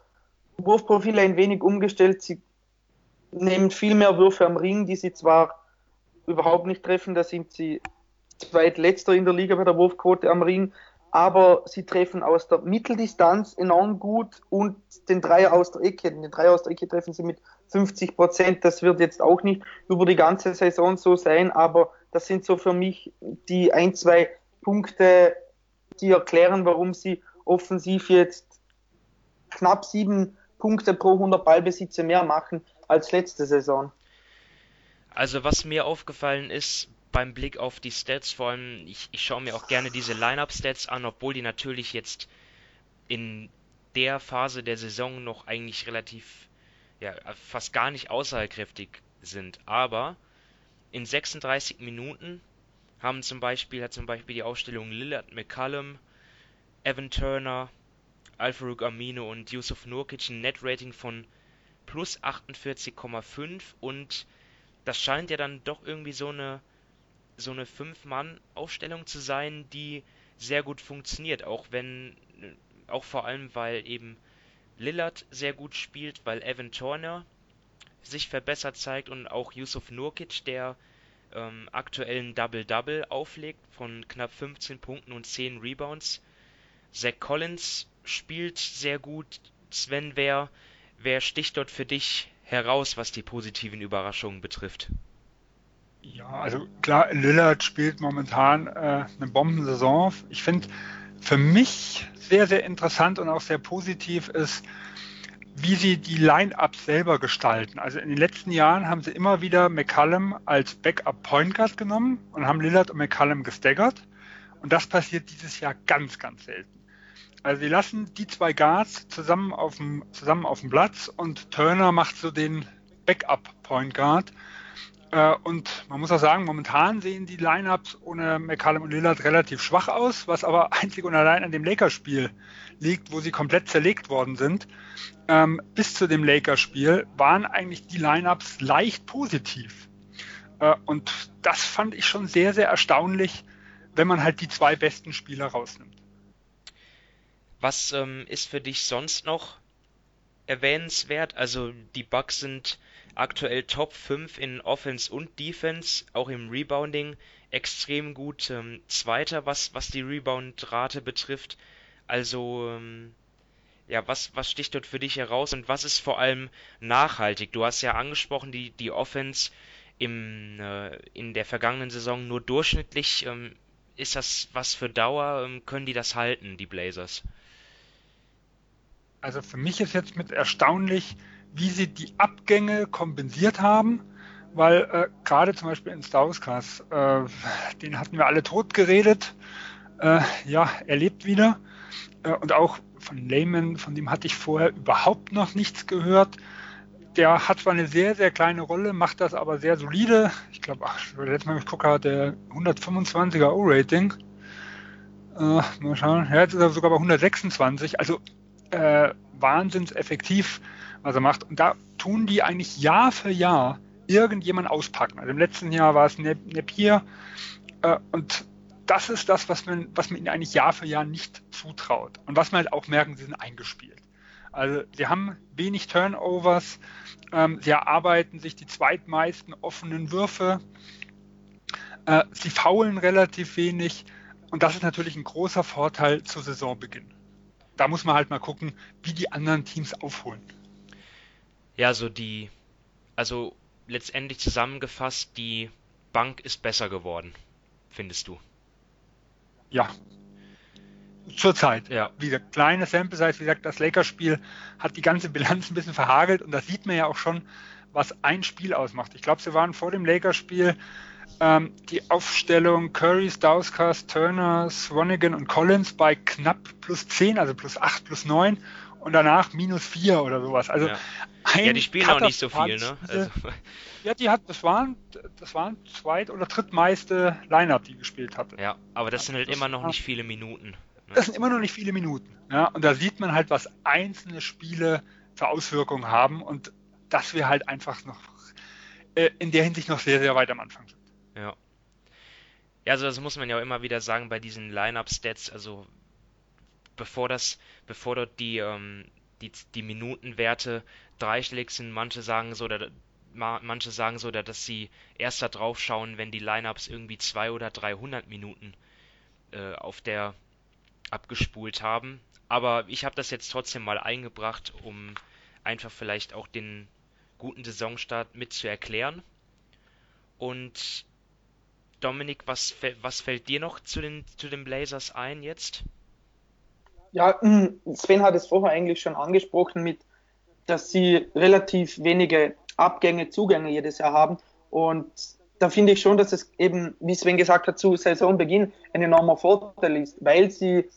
Wurfprofil ein wenig umgestellt. Sie nehmen viel mehr Würfe am Ring, die sie zwar überhaupt nicht treffen, da sind sie zweitletzter in der Liga bei der Wurfquote am Ring, aber sie treffen aus der Mitteldistanz enorm gut und den Dreier aus der Ecke. Den Dreier aus der Ecke treffen sie mit 50 Prozent. Das wird jetzt auch nicht über die ganze Saison so sein, aber das sind so für mich die ein, zwei Punkte, die erklären, warum sie offensiv jetzt knapp sieben Punkte pro 100 Ballbesitze mehr machen als letzte Saison. Also was mir aufgefallen ist beim Blick auf die Stats, vor allem ich, ich schaue mir auch gerne diese Line-Up-Stats an, obwohl die natürlich jetzt in der Phase der Saison noch eigentlich relativ, ja, fast gar nicht aussagekräftig sind. Aber in 36 Minuten haben zum Beispiel, hat zum Beispiel die Aufstellung Lillard McCallum, Evan Turner, Alfaruk Amino und Yusuf Nurkic ein Net-Rating von plus 48,5 und das scheint ja dann doch irgendwie so eine so eine Fünf-Mann-Aufstellung zu sein, die sehr gut funktioniert, auch wenn auch vor allem weil eben Lillard sehr gut spielt, weil Evan Turner sich verbessert zeigt und auch Yusuf Nurkic, der ähm, aktuellen Double-Double auflegt von knapp 15 Punkten und 10 Rebounds. Zach Collins spielt sehr gut. Sven, wer, wer sticht dort für dich heraus, was die positiven Überraschungen betrifft? Ja, also klar, Lillard spielt momentan äh, eine Bombensaison. Ich finde für mich sehr, sehr interessant und auch sehr positiv ist, wie sie die Line-Ups selber gestalten. Also in den letzten Jahren haben sie immer wieder McCallum als Backup Point Guard genommen und haben Lillard und McCallum gestaggert. Und das passiert dieses Jahr ganz, ganz selten. Also sie lassen die zwei Guards zusammen auf dem, zusammen auf dem Platz und Turner macht so den Backup Point Guard. Äh, und man muss auch sagen, momentan sehen die Lineups ohne McCallum und Lillard relativ schwach aus, was aber [laughs] einzig und allein an dem Lakers-Spiel liegt, wo sie komplett zerlegt worden sind. Ähm, bis zu dem Lakers-Spiel waren eigentlich die Lineups leicht positiv. Äh, und das fand ich schon sehr, sehr erstaunlich, wenn man halt die zwei besten Spieler rausnimmt. Was ähm, ist für dich sonst noch erwähnenswert? Also die Bucks sind aktuell Top 5 in Offense und Defense, auch im Rebounding extrem gut. Ähm, Zweiter, was, was die Rebound-Rate betrifft. Also, ähm, ja, was, was sticht dort für dich heraus und was ist vor allem nachhaltig? Du hast ja angesprochen, die, die Offense im, äh, in der vergangenen Saison nur durchschnittlich. Ähm, ist das was für Dauer? Ähm, können die das halten, die Blazers? Also für mich ist jetzt mit erstaunlich, wie sie die Abgänge kompensiert haben, weil äh, gerade zum Beispiel in Stauskas, äh, den hatten wir alle tot geredet. Äh, ja, er lebt wieder. Äh, und auch von Lehman, von dem hatte ich vorher überhaupt noch nichts gehört. Der hat zwar eine sehr, sehr kleine Rolle, macht das aber sehr solide. Ich glaube, letztes Mal, ich gucke, hat der 125er O-Rating. Äh, mal schauen, er hat sogar bei 126. Also äh, wahnsinns effektiv, was er macht. Und da tun die eigentlich Jahr für Jahr irgendjemand auspacken. Also im letzten Jahr war es Napier äh, und das ist das, was man, was man ihnen eigentlich Jahr für Jahr nicht zutraut. Und was man halt auch merken, sie sind eingespielt. Also sie haben wenig Turnovers, ähm, sie erarbeiten sich die zweitmeisten offenen Würfe, äh, sie faulen relativ wenig und das ist natürlich ein großer Vorteil zu Saisonbeginn da muss man halt mal gucken, wie die anderen Teams aufholen. Ja, so die, also letztendlich zusammengefasst, die Bank ist besser geworden, findest du? Ja. Zurzeit. Ja. Wie gesagt, kleine Sample Size, wie gesagt, das Lakers-Spiel hat die ganze Bilanz ein bisschen verhagelt und das sieht man ja auch schon, was ein Spiel ausmacht. Ich glaube, sie waren vor dem Lakers-Spiel ähm, die Aufstellung Curry, Stauskas, Turner, Swanigan und Collins bei knapp plus 10, also plus 8, plus 9 und danach minus 4 oder sowas. Also ja. ja die spielen auch nicht so viel, ne? Also. Ja, die hat, das waren, das waren zweit- oder drittmeiste Line-Up, die gespielt hatte. Ja, aber das sind halt das immer noch nicht viele Minuten Das sind immer noch nicht viele Minuten. Ja? Und da sieht man halt, was einzelne Spiele für Auswirkungen haben und dass wir halt einfach noch äh, in der Hinsicht noch sehr, sehr weit am Anfang sind. Ja. Ja, also das muss man ja auch immer wieder sagen bei diesen Line-Up-Stats, also bevor das, bevor dort die, ähm, die, die Minutenwerte dreistellig sind, manche sagen so, oder manche sagen so, dass sie erst da drauf schauen, wenn die Lineups irgendwie 200 oder 300 Minuten äh, auf der abgespult haben. Aber ich habe das jetzt trotzdem mal eingebracht, um einfach vielleicht auch den guten Saisonstart mit zu erklären. Und Dominik, was, was fällt dir noch zu den, zu den Blazers ein jetzt? Ja, [clears throat] Sven hat es vorher eigentlich schon angesprochen mit, dass sie relativ wenige Abgänge, Zugänge jedes Jahr haben. Und da finde ich schon, dass es eben, wie Sven gesagt hat, zu Saisonbeginn ein enormer Vorteil ist, weil sie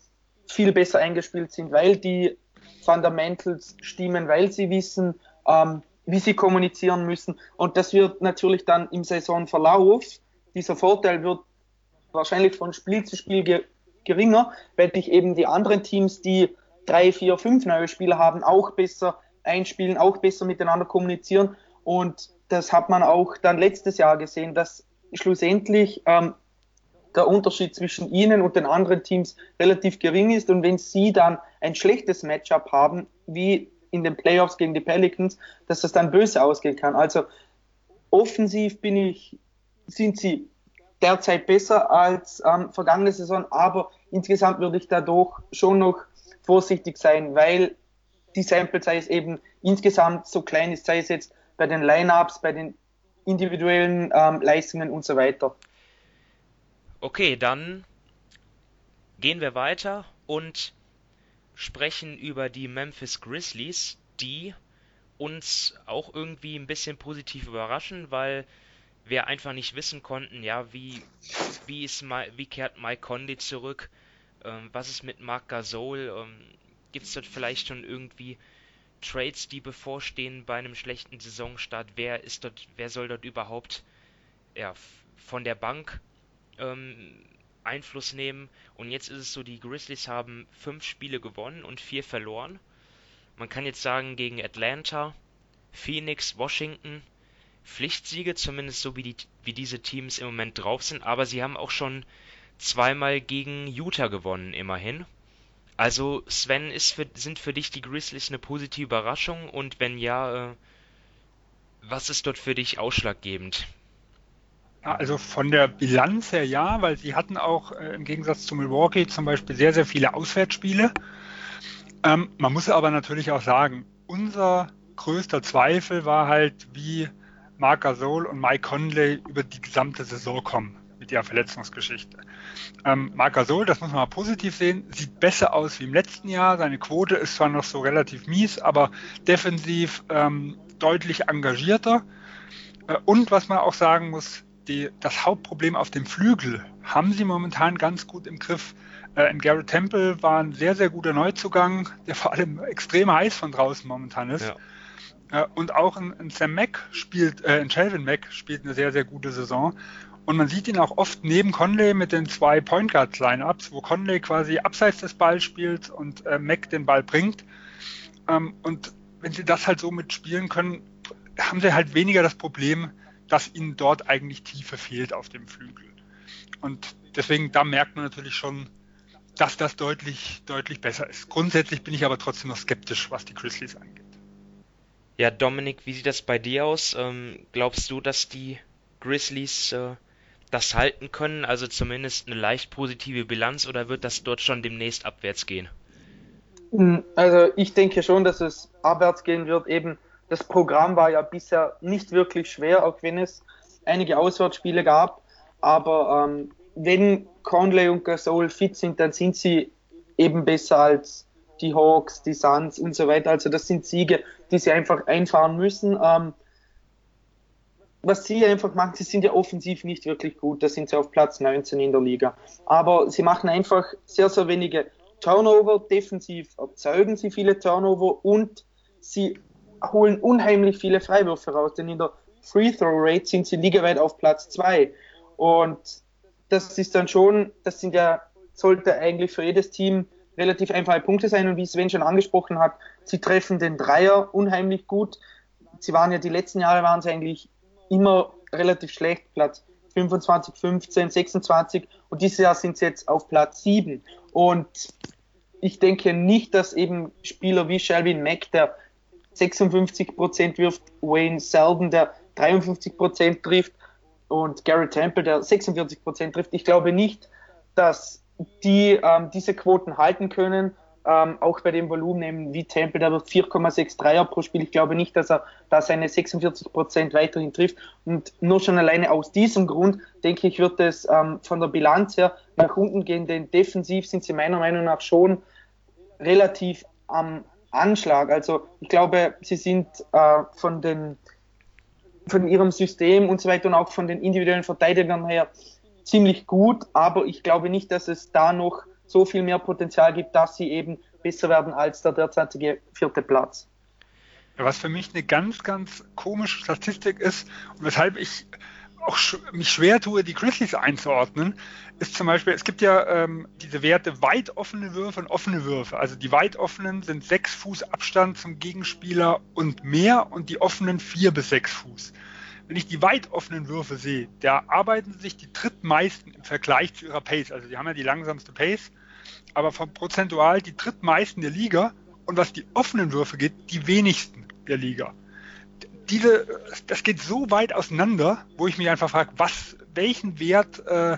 viel besser eingespielt sind, weil die Fundamentals stimmen, weil sie wissen, ähm, wie sie kommunizieren müssen. Und das wird natürlich dann im Saisonverlauf, dieser Vorteil wird wahrscheinlich von Spiel zu Spiel geringer, weil dich eben die anderen Teams, die drei, vier, fünf neue Spieler haben, auch besser einspielen, auch besser miteinander kommunizieren. Und das hat man auch dann letztes Jahr gesehen, dass schlussendlich ähm, der Unterschied zwischen ihnen und den anderen Teams relativ gering ist. Und wenn sie dann ein schlechtes Matchup haben, wie in den Playoffs gegen die Pelicans, dass das dann böse ausgehen kann. Also offensiv bin ich, sind sie derzeit besser als ähm, vergangene Saison, aber insgesamt würde ich dadurch schon noch vorsichtig sein, weil die Sample Size eben insgesamt so klein ist, sei es jetzt bei den Lineups, bei den individuellen ähm, Leistungen und so weiter. Okay, dann gehen wir weiter und sprechen über die Memphis Grizzlies, die uns auch irgendwie ein bisschen positiv überraschen, weil wir einfach nicht wissen konnten, ja, wie, wie, ist, wie kehrt Mike Conley zurück, ähm, was ist mit Marc Gasol, ähm, gibt es dort vielleicht schon irgendwie Trades, die bevorstehen bei einem schlechten Saisonstart, wer ist dort, wer soll dort überhaupt ja, von der Bank ähm, Einfluss nehmen. Und jetzt ist es so, die Grizzlies haben fünf Spiele gewonnen und vier verloren. Man kann jetzt sagen, gegen Atlanta, Phoenix, Washington, Pflichtsiege, zumindest so wie, die, wie diese Teams im Moment drauf sind, aber sie haben auch schon zweimal gegen Utah gewonnen, immerhin. Also, Sven, ist für, sind für dich die Grizzlies eine positive Überraschung? Und wenn ja, äh, was ist dort für dich ausschlaggebend? Also von der Bilanz her ja, weil sie hatten auch äh, im Gegensatz zu Milwaukee zum Beispiel sehr, sehr viele Auswärtsspiele. Ähm, man muss aber natürlich auch sagen, unser größter Zweifel war halt, wie Marc Gasol und Mike Conley über die gesamte Saison kommen mit ihrer Verletzungsgeschichte. Ähm, Marc Gasol, das muss man mal positiv sehen, sieht besser aus wie im letzten Jahr. Seine Quote ist zwar noch so relativ mies, aber defensiv ähm, deutlich engagierter. Äh, und was man auch sagen muss, die, das Hauptproblem auf dem Flügel haben sie momentan ganz gut im Griff. Äh, in Garrett Temple war ein sehr, sehr guter Neuzugang, der vor allem extrem heiß von draußen momentan ist. Ja. Äh, und auch ein, Sam Mack spielt, äh, ein Shelvin Mack spielt eine sehr, sehr gute Saison. Und man sieht ihn auch oft neben Conley mit den zwei Point Guard Lineups, wo Conley quasi abseits des Balls spielt und äh, Mack den Ball bringt. Ähm, und wenn sie das halt so mitspielen können, haben sie halt weniger das Problem, dass ihnen dort eigentlich Tiefe fehlt auf dem Flügel. Und deswegen, da merkt man natürlich schon, dass das deutlich, deutlich besser ist. Grundsätzlich bin ich aber trotzdem noch skeptisch, was die Grizzlies angeht. Ja, Dominik, wie sieht das bei dir aus? Ähm, glaubst du, dass die Grizzlies äh, das halten können? Also zumindest eine leicht positive Bilanz oder wird das dort schon demnächst abwärts gehen? Hm, also ich denke schon, dass es abwärts gehen wird, eben das Programm war ja bisher nicht wirklich schwer, auch wenn es einige Auswärtsspiele gab. Aber ähm, wenn Conley und Gasol fit sind, dann sind sie eben besser als die Hawks, die Suns und so weiter. Also das sind Siege, die sie einfach einfahren müssen. Ähm, was sie einfach machen, sie sind ja offensiv nicht wirklich gut. Da sind sie auf Platz 19 in der Liga. Aber sie machen einfach sehr, sehr wenige Turnover. Defensiv erzeugen sie viele Turnover und sie holen unheimlich viele Freiwürfe raus, denn in der Free Throw Rate sind sie ligaweit auf Platz 2. Und das ist dann schon, das sind ja sollte eigentlich für jedes Team relativ einfache Punkte sein. Und wie Sven schon angesprochen hat, sie treffen den Dreier unheimlich gut. Sie waren ja die letzten Jahre waren sie eigentlich immer relativ schlecht, Platz 25, 15, 26 und dieses Jahr sind sie jetzt auf Platz 7. Und ich denke nicht, dass eben Spieler wie Shelvin Mack, der 56 Prozent wirft, Wayne Selden, der 53 Prozent trifft und Gary Temple, der 46 Prozent trifft. Ich glaube nicht, dass die ähm, diese Quoten halten können, ähm, auch bei dem Volumen wie Temple, der wird 4,6 Dreier pro Spiel. Ich glaube nicht, dass er da seine 46 Prozent weiterhin trifft. Und nur schon alleine aus diesem Grund, denke ich, wird es ähm, von der Bilanz her nach unten gehen, denn defensiv sind sie meiner Meinung nach schon relativ am Anschlag. Also ich glaube, sie sind äh, von den von ihrem System und so weiter und auch von den individuellen Verteidigern her ziemlich gut, aber ich glaube nicht, dass es da noch so viel mehr Potenzial gibt, dass sie eben besser werden als der derzeitige vierte Platz. was für mich eine ganz, ganz komische Statistik ist und weshalb ich auch mich schwer tue, die Grizzlies einzuordnen, ist zum Beispiel, es gibt ja ähm, diese Werte weit offene Würfe und offene Würfe. Also die weit offenen sind sechs Fuß Abstand zum Gegenspieler und mehr und die offenen vier bis sechs Fuß wenn ich die weit offenen Würfe sehe, da arbeiten sich die drittmeisten im Vergleich zu ihrer Pace. Also die haben ja die langsamste Pace, aber vom prozentual die drittmeisten der Liga und was die offenen Würfe geht, die wenigsten der Liga. Diese, das geht so weit auseinander, wo ich mich einfach frage, was, welchen Wert, äh,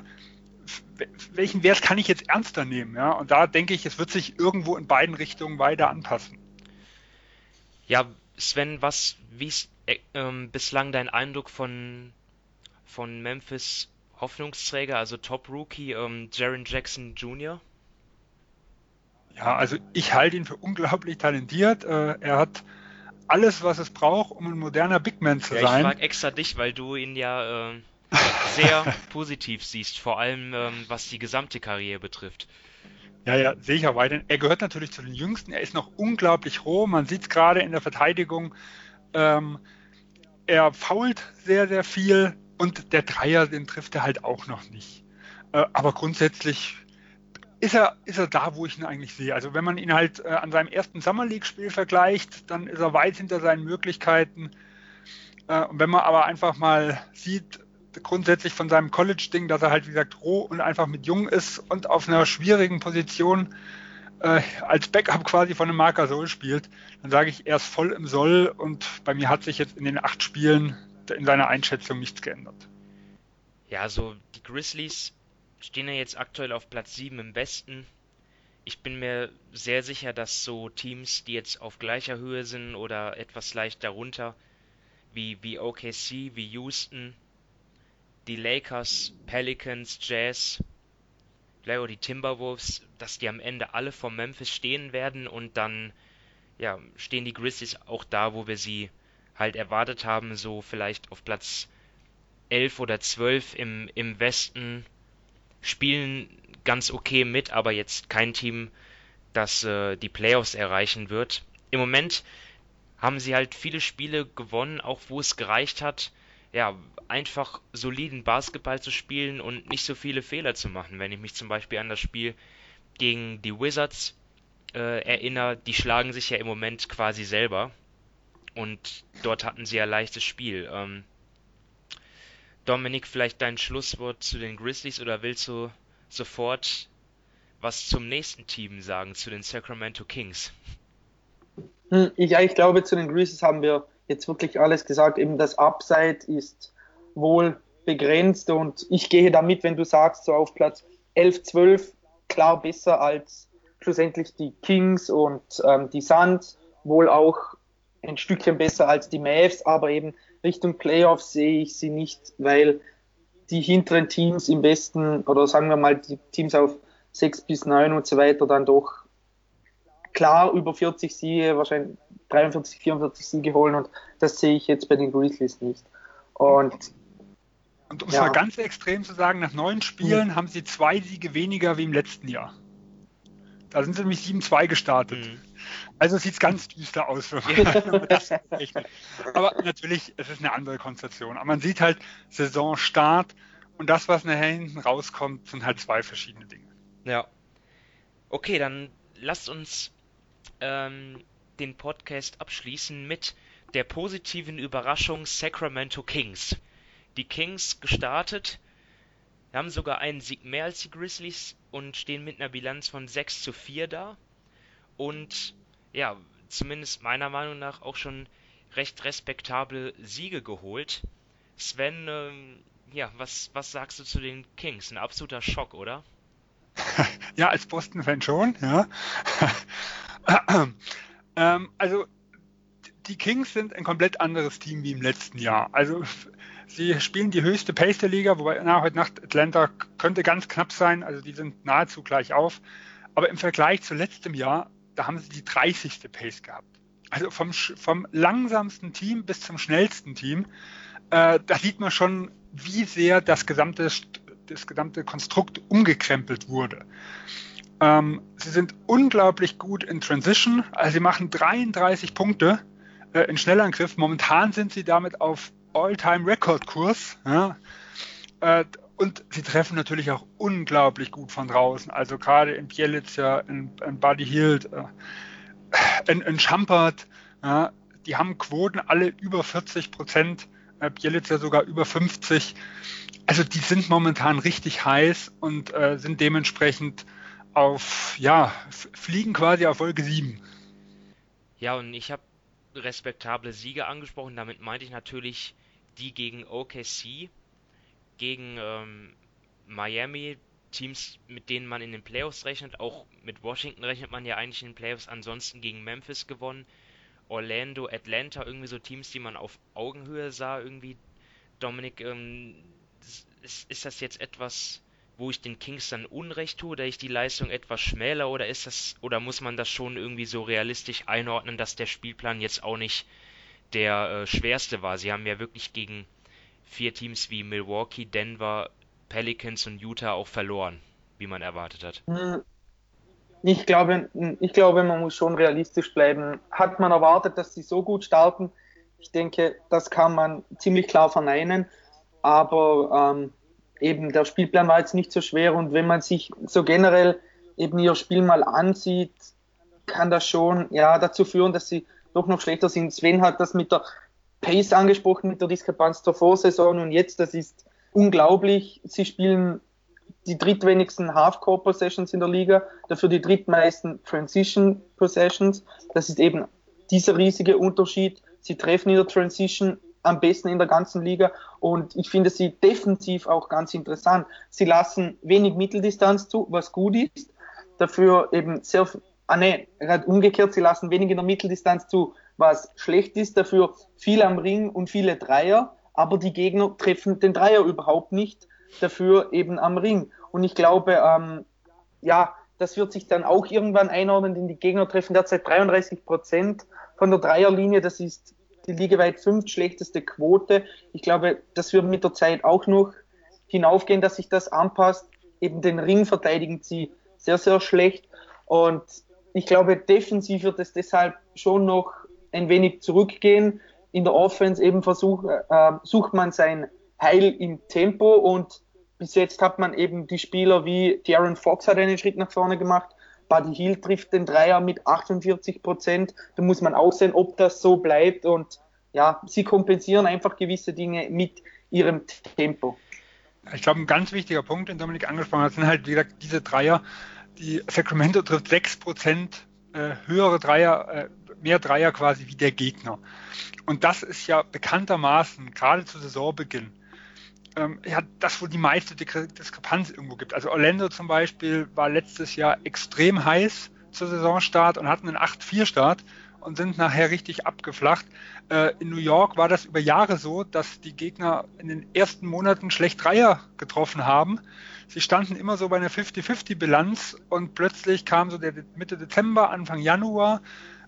welchen Wert kann ich jetzt ernster nehmen? Ja? Und da denke ich, es wird sich irgendwo in beiden Richtungen weiter anpassen. Ja, Sven, was, wie ist äh, ähm, bislang dein Eindruck von, von Memphis Hoffnungsträger, also Top Rookie, ähm, Jaron Jackson Jr.? Ja, also ich halte ihn für unglaublich talentiert. Äh, er hat alles, was es braucht, um ein moderner Big Man zu ja, sein. Ich frage extra dich, weil du ihn ja äh, sehr [laughs] positiv siehst, vor allem ähm, was die gesamte Karriere betrifft. Ja, ja, sehe ich auch weiterhin. Er gehört natürlich zu den Jüngsten. Er ist noch unglaublich roh. Man sieht es gerade in der Verteidigung. Ähm, er fault sehr, sehr viel und der Dreier, den trifft er halt auch noch nicht. Äh, aber grundsätzlich ist er, ist er da, wo ich ihn eigentlich sehe. Also wenn man ihn halt äh, an seinem ersten Summer League-Spiel vergleicht, dann ist er weit hinter seinen Möglichkeiten. Äh, und wenn man aber einfach mal sieht, grundsätzlich von seinem College-Ding, dass er halt, wie gesagt, roh und einfach mit jung ist und auf einer schwierigen Position äh, als Backup quasi von einem Marker Soul spielt, dann sage ich, er ist voll im Soll und bei mir hat sich jetzt in den acht Spielen in seiner Einschätzung nichts geändert. Ja, also die Grizzlies stehen ja jetzt aktuell auf Platz 7 im Westen. Ich bin mir sehr sicher, dass so Teams, die jetzt auf gleicher Höhe sind oder etwas leicht darunter, wie, wie OKC, wie Houston, die Lakers, Pelicans, Jazz, vielleicht auch die Timberwolves, dass die am Ende alle vor Memphis stehen werden und dann ja, stehen die Grizzlies auch da, wo wir sie halt erwartet haben, so vielleicht auf Platz 11 oder 12 im, im Westen, spielen ganz okay mit, aber jetzt kein Team, das äh, die Playoffs erreichen wird. Im Moment haben sie halt viele Spiele gewonnen, auch wo es gereicht hat, ja, einfach soliden Basketball zu spielen und nicht so viele Fehler zu machen. Wenn ich mich zum Beispiel an das Spiel gegen die Wizards äh, erinnere, die schlagen sich ja im Moment quasi selber. Und dort hatten sie ja leichtes Spiel. Ähm, Dominik, vielleicht dein Schlusswort zu den Grizzlies oder willst du sofort was zum nächsten Team sagen, zu den Sacramento Kings? Hm, ja, ich glaube, zu den Grizzlies haben wir jetzt wirklich alles gesagt. Eben das Upside ist wohl begrenzt und ich gehe damit, wenn du sagst, so auf Platz 11, 12, klar besser als schlussendlich die Kings und ähm, die Suns, wohl auch ein Stückchen besser als die Mavs, aber eben Richtung Playoffs sehe ich sie nicht, weil die hinteren Teams im Westen oder sagen wir mal die Teams auf 6 bis 9 und so weiter dann doch klar über 40 Siege, wahrscheinlich 43, 44 Siege holen und das sehe ich jetzt bei den Grizzlies nicht. Und, und um es mal ganz extrem zu sagen, nach neun Spielen mhm. haben sie zwei Siege weniger wie im letzten Jahr. Da sind sie nämlich 7-2 gestartet. Mhm. Also sieht es ganz düster aus, das rechnet. Aber natürlich, es ist eine andere Konstellation. Aber man sieht halt Saisonstart und das, was nachher hinten rauskommt, sind halt zwei verschiedene Dinge. Ja. Okay, dann lasst uns ähm, den Podcast abschließen mit der positiven Überraschung Sacramento Kings. Die Kings gestartet, haben sogar einen Sieg mehr als die Grizzlies und stehen mit einer Bilanz von 6 zu 4 da. Und ja, zumindest meiner Meinung nach auch schon recht respektable Siege geholt. Sven, ähm, ja, was, was sagst du zu den Kings? Ein absoluter Schock, oder? [laughs] ja, als Boston-Fan schon, ja. [clears throat] [clears throat] ähm, also die Kings sind ein komplett anderes Team wie im letzten Jahr. Also sie spielen die höchste Pace der Liga, wobei na, heute Nacht Atlanta könnte ganz knapp sein, also die sind nahezu gleich auf. Aber im Vergleich zu letztem Jahr, da haben sie die 30. Pace gehabt. Also vom, vom langsamsten Team bis zum schnellsten Team, äh, da sieht man schon, wie sehr das gesamte das gesamte Konstrukt umgekrempelt wurde. Ähm, sie sind unglaublich gut in Transition, also sie machen 33 Punkte äh, in Schnellangriff. Momentan sind sie damit auf All-Time-Record-Kurs. Ja? Äh, und sie treffen natürlich auch unglaublich gut von draußen. Also gerade in Bielitzer, in, in Buddy Hield, äh, in, in Schampert, ja? die haben Quoten alle über 40 Prozent. Äh, Bielitzer sogar über 50. Also die sind momentan richtig heiß und äh, sind dementsprechend auf, ja, fliegen quasi auf Folge 7. Ja, und ich habe respektable Siege angesprochen. Damit meinte ich natürlich die gegen OKC, gegen ähm, Miami, Teams, mit denen man in den Playoffs rechnet. Auch mit Washington rechnet man ja eigentlich in den Playoffs. Ansonsten gegen Memphis gewonnen. Orlando, Atlanta, irgendwie so Teams, die man auf Augenhöhe sah. Irgendwie, Dominik, ähm, ist, ist das jetzt etwas, wo ich den Kings dann Unrecht tue, oder ich die Leistung etwas schmäler, oder ist das, oder muss man das schon irgendwie so realistisch einordnen, dass der Spielplan jetzt auch nicht der äh, schwerste war? Sie haben ja wirklich gegen vier Teams wie Milwaukee, Denver, Pelicans und Utah auch verloren, wie man erwartet hat. Hm. Ich glaube, ich glaube, man muss schon realistisch bleiben. Hat man erwartet, dass sie so gut starten? Ich denke, das kann man ziemlich klar verneinen aber ähm, eben der Spielplan war jetzt nicht so schwer und wenn man sich so generell eben ihr Spiel mal ansieht, kann das schon ja dazu führen, dass sie doch noch schlechter sind. Sven hat das mit der Pace angesprochen, mit der Diskrepanz zur Vorsaison und jetzt, das ist unglaublich. Sie spielen die drittwenigsten Half-Court Possessions in der Liga, dafür die drittmeisten Transition Possessions. Das ist eben dieser riesige Unterschied. Sie treffen in der Transition am besten in der ganzen Liga und ich finde sie defensiv auch ganz interessant. Sie lassen wenig Mitteldistanz zu, was gut ist. Dafür eben sehr, ah ne, gerade umgekehrt, sie lassen wenig in der Mitteldistanz zu, was schlecht ist. Dafür viel am Ring und viele Dreier, aber die Gegner treffen den Dreier überhaupt nicht. Dafür eben am Ring. Und ich glaube, ähm, ja, das wird sich dann auch irgendwann einordnen, denn die Gegner treffen derzeit 33 Prozent von der Dreierlinie. Das ist die ligaweit fünf schlechteste Quote. Ich glaube, das wird mit der Zeit auch noch hinaufgehen, dass sich das anpasst. Eben den Ring verteidigen sie sehr, sehr schlecht. Und ich glaube, defensiv wird es deshalb schon noch ein wenig zurückgehen. In der Offense eben versuch, äh, sucht man sein Heil im Tempo und bis jetzt hat man eben die Spieler wie Darren Fox hat einen Schritt nach vorne gemacht, Buddy Hill trifft den Dreier mit 48 Prozent. Da muss man auch sehen, ob das so bleibt. Und ja, sie kompensieren einfach gewisse Dinge mit ihrem Tempo. Ich glaube, ein ganz wichtiger Punkt, den Dominik angesprochen hat, sind halt, wie gesagt, diese Dreier. Die Sacramento trifft 6 Prozent äh, höhere Dreier, äh, mehr Dreier quasi wie der Gegner. Und das ist ja bekanntermaßen gerade zu Saisonbeginn ähm, ja, das, wo die meiste Diskrepanz irgendwo gibt. Also Orlando zum Beispiel war letztes Jahr extrem heiß zur Saisonstart und hatten einen 8-4-Start und sind nachher richtig abgeflacht. Äh, in New York war das über Jahre so, dass die Gegner in den ersten Monaten schlecht Dreier getroffen haben. Sie standen immer so bei einer 50-50-Bilanz und plötzlich kam so der Mitte Dezember, Anfang Januar.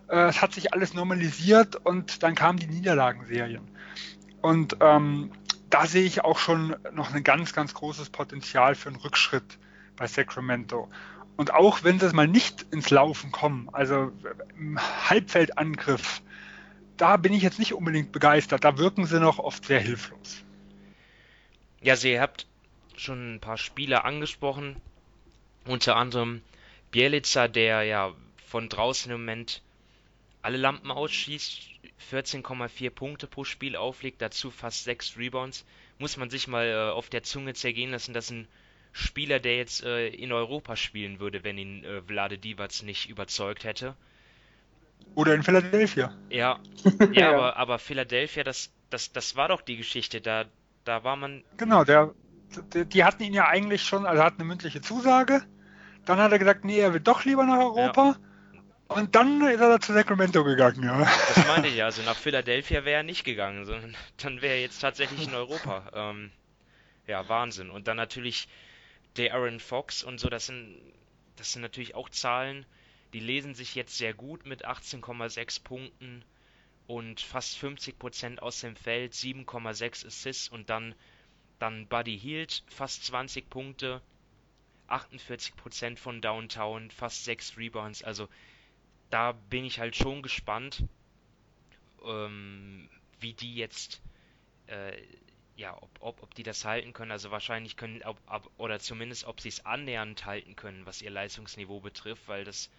Äh, es hat sich alles normalisiert und dann kamen die Niederlagenserien. Und ähm, da sehe ich auch schon noch ein ganz, ganz großes Potenzial für einen Rückschritt bei Sacramento. Und auch wenn sie mal nicht ins Laufen kommen, also im Halbfeldangriff, da bin ich jetzt nicht unbedingt begeistert. Da wirken sie noch oft sehr hilflos. Ja, Sie habt schon ein paar Spieler angesprochen. Unter anderem Bielica, der ja von draußen im Moment alle Lampen ausschießt, 14,4 Punkte pro Spiel auflegt, dazu fast 6 Rebounds. Muss man sich mal äh, auf der Zunge zergehen lassen, dass ein Spieler, der jetzt äh, in Europa spielen würde, wenn ihn äh, Vlade Divac nicht überzeugt hätte. Oder in Philadelphia. Ja, [laughs] ja, ja. Aber, aber Philadelphia, das, das, das war doch die Geschichte. Da, da war man. Genau, der, die hatten ihn ja eigentlich schon, also hat eine mündliche Zusage. Dann hat er gesagt, nee, er will doch lieber nach Europa. Ja. Und dann ist er zu Sacramento gegangen, ja. Das meinte ich ja, also nach Philadelphia wäre er nicht gegangen, sondern [laughs] dann wäre er jetzt tatsächlich in Europa. Ähm, ja, Wahnsinn. Und dann natürlich der Aaron Fox und so, das sind, das sind natürlich auch Zahlen, die lesen sich jetzt sehr gut mit 18,6 Punkten und fast 50% aus dem Feld, 7,6 Assists und dann, dann Buddy Hield, fast 20 Punkte, 48% von Downtown, fast 6 Rebounds, also da bin ich halt schon gespannt, ähm, wie die jetzt, äh, ja, ob, ob, ob die das halten können. Also wahrscheinlich können, ob, ob, oder zumindest, ob sie es annähernd halten können, was ihr Leistungsniveau betrifft, weil das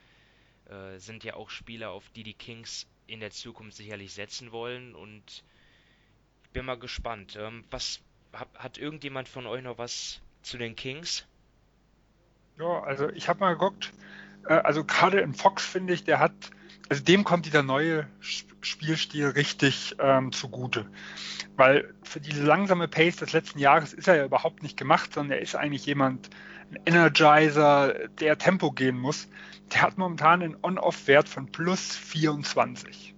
äh, sind ja auch Spieler, auf die die Kings in der Zukunft sicherlich setzen wollen und ich bin mal gespannt. Ähm, was hat, hat irgendjemand von euch noch was zu den Kings? Ja, also ich habe mal geguckt, also gerade in Fox finde ich, der hat, also dem kommt dieser neue Spielstil richtig ähm, zugute. Weil für diese langsame Pace des letzten Jahres ist er ja überhaupt nicht gemacht, sondern er ist eigentlich jemand, ein Energizer, der Tempo gehen muss. Der hat momentan einen On-Off-Wert von plus 24.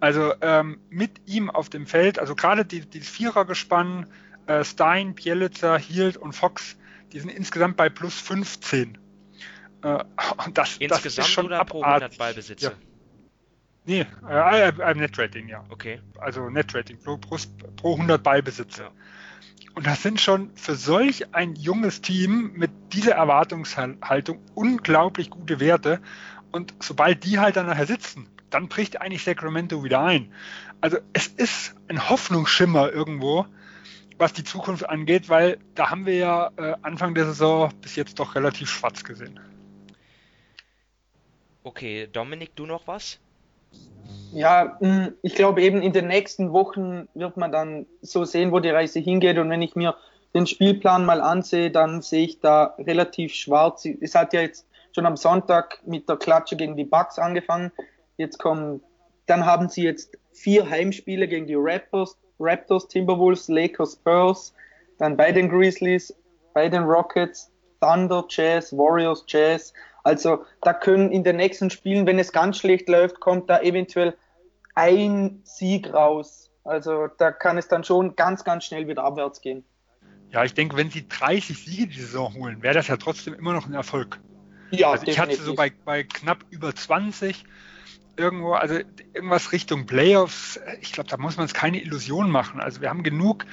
Also ähm, mit ihm auf dem Feld, also gerade die, dieses Vierergespann, äh, Stein, Bielitzer, Hield und Fox, die sind insgesamt bei plus 15. Äh, [laughs] das, Insgesamt das ist schon oder abartig. pro 100 Ballbesitze? Ja. Nee, äh, äh, Netrating, ja. Okay. Also Netrating pro, pro, pro 100 Ballbesitze. Ja. Und das sind schon für solch ein junges Team mit dieser Erwartungshaltung unglaublich gute Werte. Und sobald die halt dann nachher sitzen, dann bricht eigentlich Sacramento wieder ein. Also es ist ein Hoffnungsschimmer irgendwo, was die Zukunft angeht, weil da haben wir ja äh, Anfang der Saison bis jetzt doch relativ schwarz gesehen. Okay, Dominik, du noch was? Ja, hm, ich glaube eben in den nächsten Wochen wird man dann so sehen, wo die Reise hingeht. Und wenn ich mir den Spielplan mal ansehe, dann sehe ich da relativ schwarz. Es hat ja jetzt schon am Sonntag mit der Klatsche gegen die Bucks angefangen. Jetzt kommen, dann haben sie jetzt vier Heimspiele gegen die Raptors, Raptors, Timberwolves, Lakers, Spurs, dann bei den Grizzlies, bei den Rockets, Thunder, Jazz, Warriors, Jazz. Also da können in den nächsten Spielen, wenn es ganz schlecht läuft, kommt da eventuell ein Sieg raus. Also da kann es dann schon ganz, ganz schnell wieder abwärts gehen. Ja, ich denke, wenn sie 30 Siege die Saison holen, wäre das ja trotzdem immer noch ein Erfolg. Ja, also ich hatte so bei, bei knapp über 20 irgendwo, also irgendwas Richtung Playoffs. Ich glaube, da muss man es keine Illusion machen. Also wir haben genug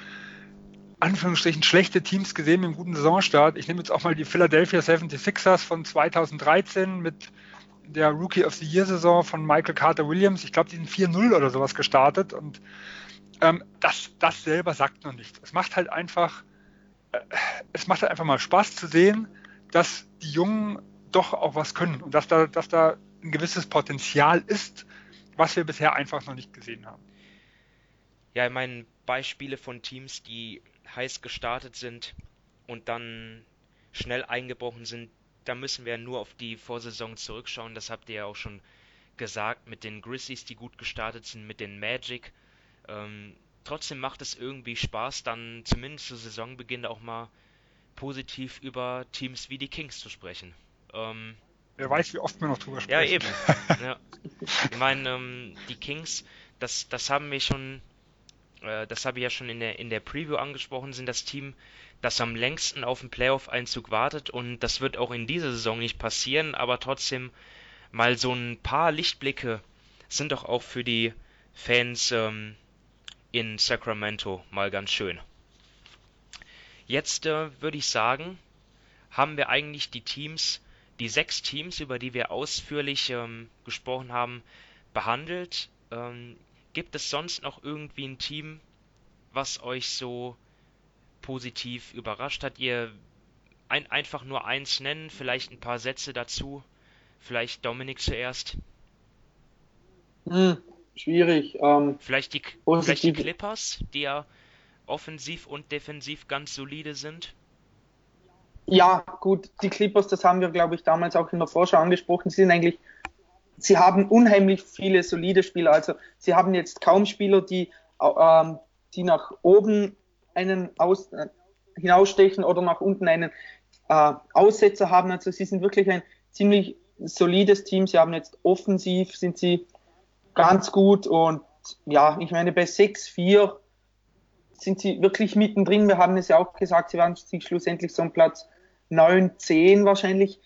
Anführungsstrichen schlechte Teams gesehen mit einem guten Saisonstart. Ich nehme jetzt auch mal die Philadelphia 76ers von 2013 mit der Rookie of the Year Saison von Michael Carter Williams. Ich glaube, die sind 4-0 oder sowas gestartet und ähm, das, das selber sagt noch nichts. Es macht halt einfach, äh, es macht halt einfach mal Spaß zu sehen, dass die Jungen doch auch was können und dass da, dass da ein gewisses Potenzial ist, was wir bisher einfach noch nicht gesehen haben. Ja, ich meine, Beispiele von Teams, die heiß gestartet sind und dann schnell eingebrochen sind, da müssen wir nur auf die Vorsaison zurückschauen. Das habt ihr ja auch schon gesagt mit den Grizzlies, die gut gestartet sind, mit den Magic. Ähm, trotzdem macht es irgendwie Spaß, dann zumindest zu Saisonbeginn auch mal positiv über Teams wie die Kings zu sprechen. Ähm, Wer weiß, wie oft wir noch drüber sprechen. Ja, eben. [laughs] ja. Ich meine, ähm, die Kings, das, das haben wir schon äh, das habe ich ja schon in der, in der Preview angesprochen, sind das Team, das am längsten auf den Playoff-Einzug wartet und das wird auch in dieser Saison nicht passieren, aber trotzdem mal so ein paar Lichtblicke sind doch auch für die Fans ähm, in Sacramento mal ganz schön. Jetzt äh, würde ich sagen, haben wir eigentlich die Teams, die sechs Teams, über die wir ausführlich ähm, gesprochen haben, behandelt. Ähm, Gibt es sonst noch irgendwie ein Team, was euch so positiv überrascht hat? Ihr ein, einfach nur eins nennen, vielleicht ein paar Sätze dazu. Vielleicht Dominik zuerst. Hm, schwierig. Ähm, vielleicht, die, vielleicht die Clippers, die ja offensiv und defensiv ganz solide sind. Ja, gut, die Clippers, das haben wir, glaube ich, damals auch in der Vorschau angesprochen, sie sind eigentlich, sie haben unheimlich viele solide Spieler. Also sie haben jetzt kaum Spieler, die, ähm, die nach oben einen aus, äh, hinausstechen oder nach unten einen äh, Aussetzer haben. Also sie sind wirklich ein ziemlich solides Team. Sie haben jetzt offensiv, sind sie ganz gut und ja, ich meine, bei 6-4 sind sie wirklich mittendrin. Wir haben es ja auch gesagt, sie werden sich schlussendlich so einen Platz 9, 10 wahrscheinlich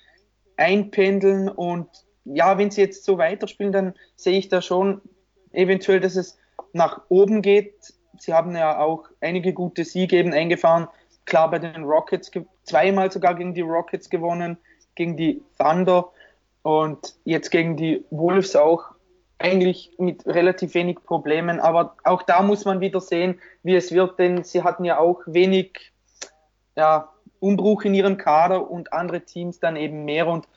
einpendeln. Und ja, wenn sie jetzt so weiterspielen, dann sehe ich da schon eventuell, dass es nach oben geht. Sie haben ja auch einige gute Siege eben eingefahren. Klar, bei den Rockets, zweimal sogar gegen die Rockets gewonnen, gegen die Thunder und jetzt gegen die Wolves auch eigentlich mit relativ wenig Problemen. Aber auch da muss man wieder sehen, wie es wird, denn sie hatten ja auch wenig ja, Umbruch in ihrem Kader und andere Teams dann eben mehr. Und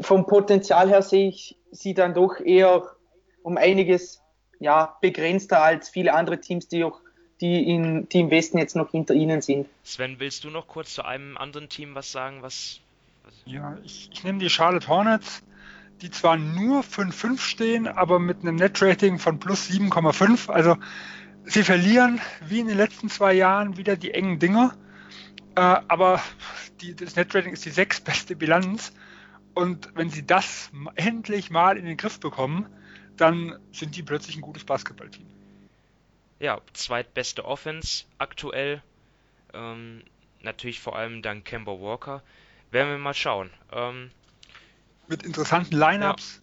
vom Potenzial her sehe ich sie dann doch eher um einiges ja, begrenzter als viele andere Teams, die auch die, in, die im Westen jetzt noch hinter ihnen sind. Sven, willst du noch kurz zu einem anderen Team was sagen? Was, was ja, ich, ich nehme die Charlotte Hornets die zwar nur 5-5 stehen, aber mit einem Net-Rating von plus 7,5. Also sie verlieren wie in den letzten zwei Jahren wieder die engen Dinger. Äh, aber die, das Net-Rating ist die sechstbeste Bilanz. Und wenn sie das endlich mal in den Griff bekommen, dann sind die plötzlich ein gutes Basketballteam. Ja, zweitbeste Offense aktuell. Ähm, natürlich vor allem dank Kemba Walker. Werden wir mal schauen. Ähm, mit interessanten Lineups.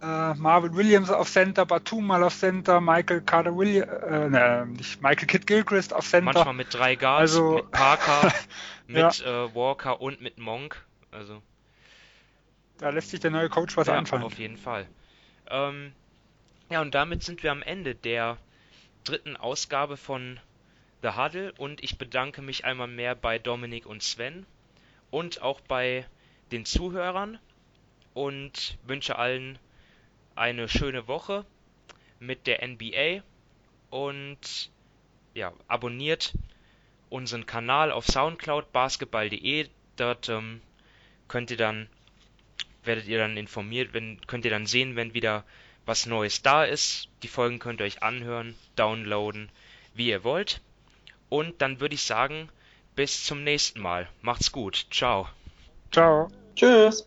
Ja. Äh, Marvin Williams auf Center, Batum mal auf Center, Michael Carter Williams, äh, ne, nicht Michael Kidd Gilchrist auf Center. Manchmal mit drei Guards, also, mit Parker, [laughs] mit ja. äh, Walker und mit Monk. Also. Da lässt sich der neue Coach was ja, anfangen. Auf jeden Fall. Ähm, ja, und damit sind wir am Ende der dritten Ausgabe von The Huddle und ich bedanke mich einmal mehr bei Dominik und Sven und auch bei den Zuhörern und wünsche allen eine schöne Woche mit der NBA und ja, abonniert unseren Kanal auf Soundcloud basketball.de. Dort ähm, könnt ihr dann werdet ihr dann informiert, wenn könnt ihr dann sehen, wenn wieder was Neues da ist. Die Folgen könnt ihr euch anhören, downloaden, wie ihr wollt. Und dann würde ich sagen, bis zum nächsten Mal. Macht's gut. Ciao. Ciao. Tschüss.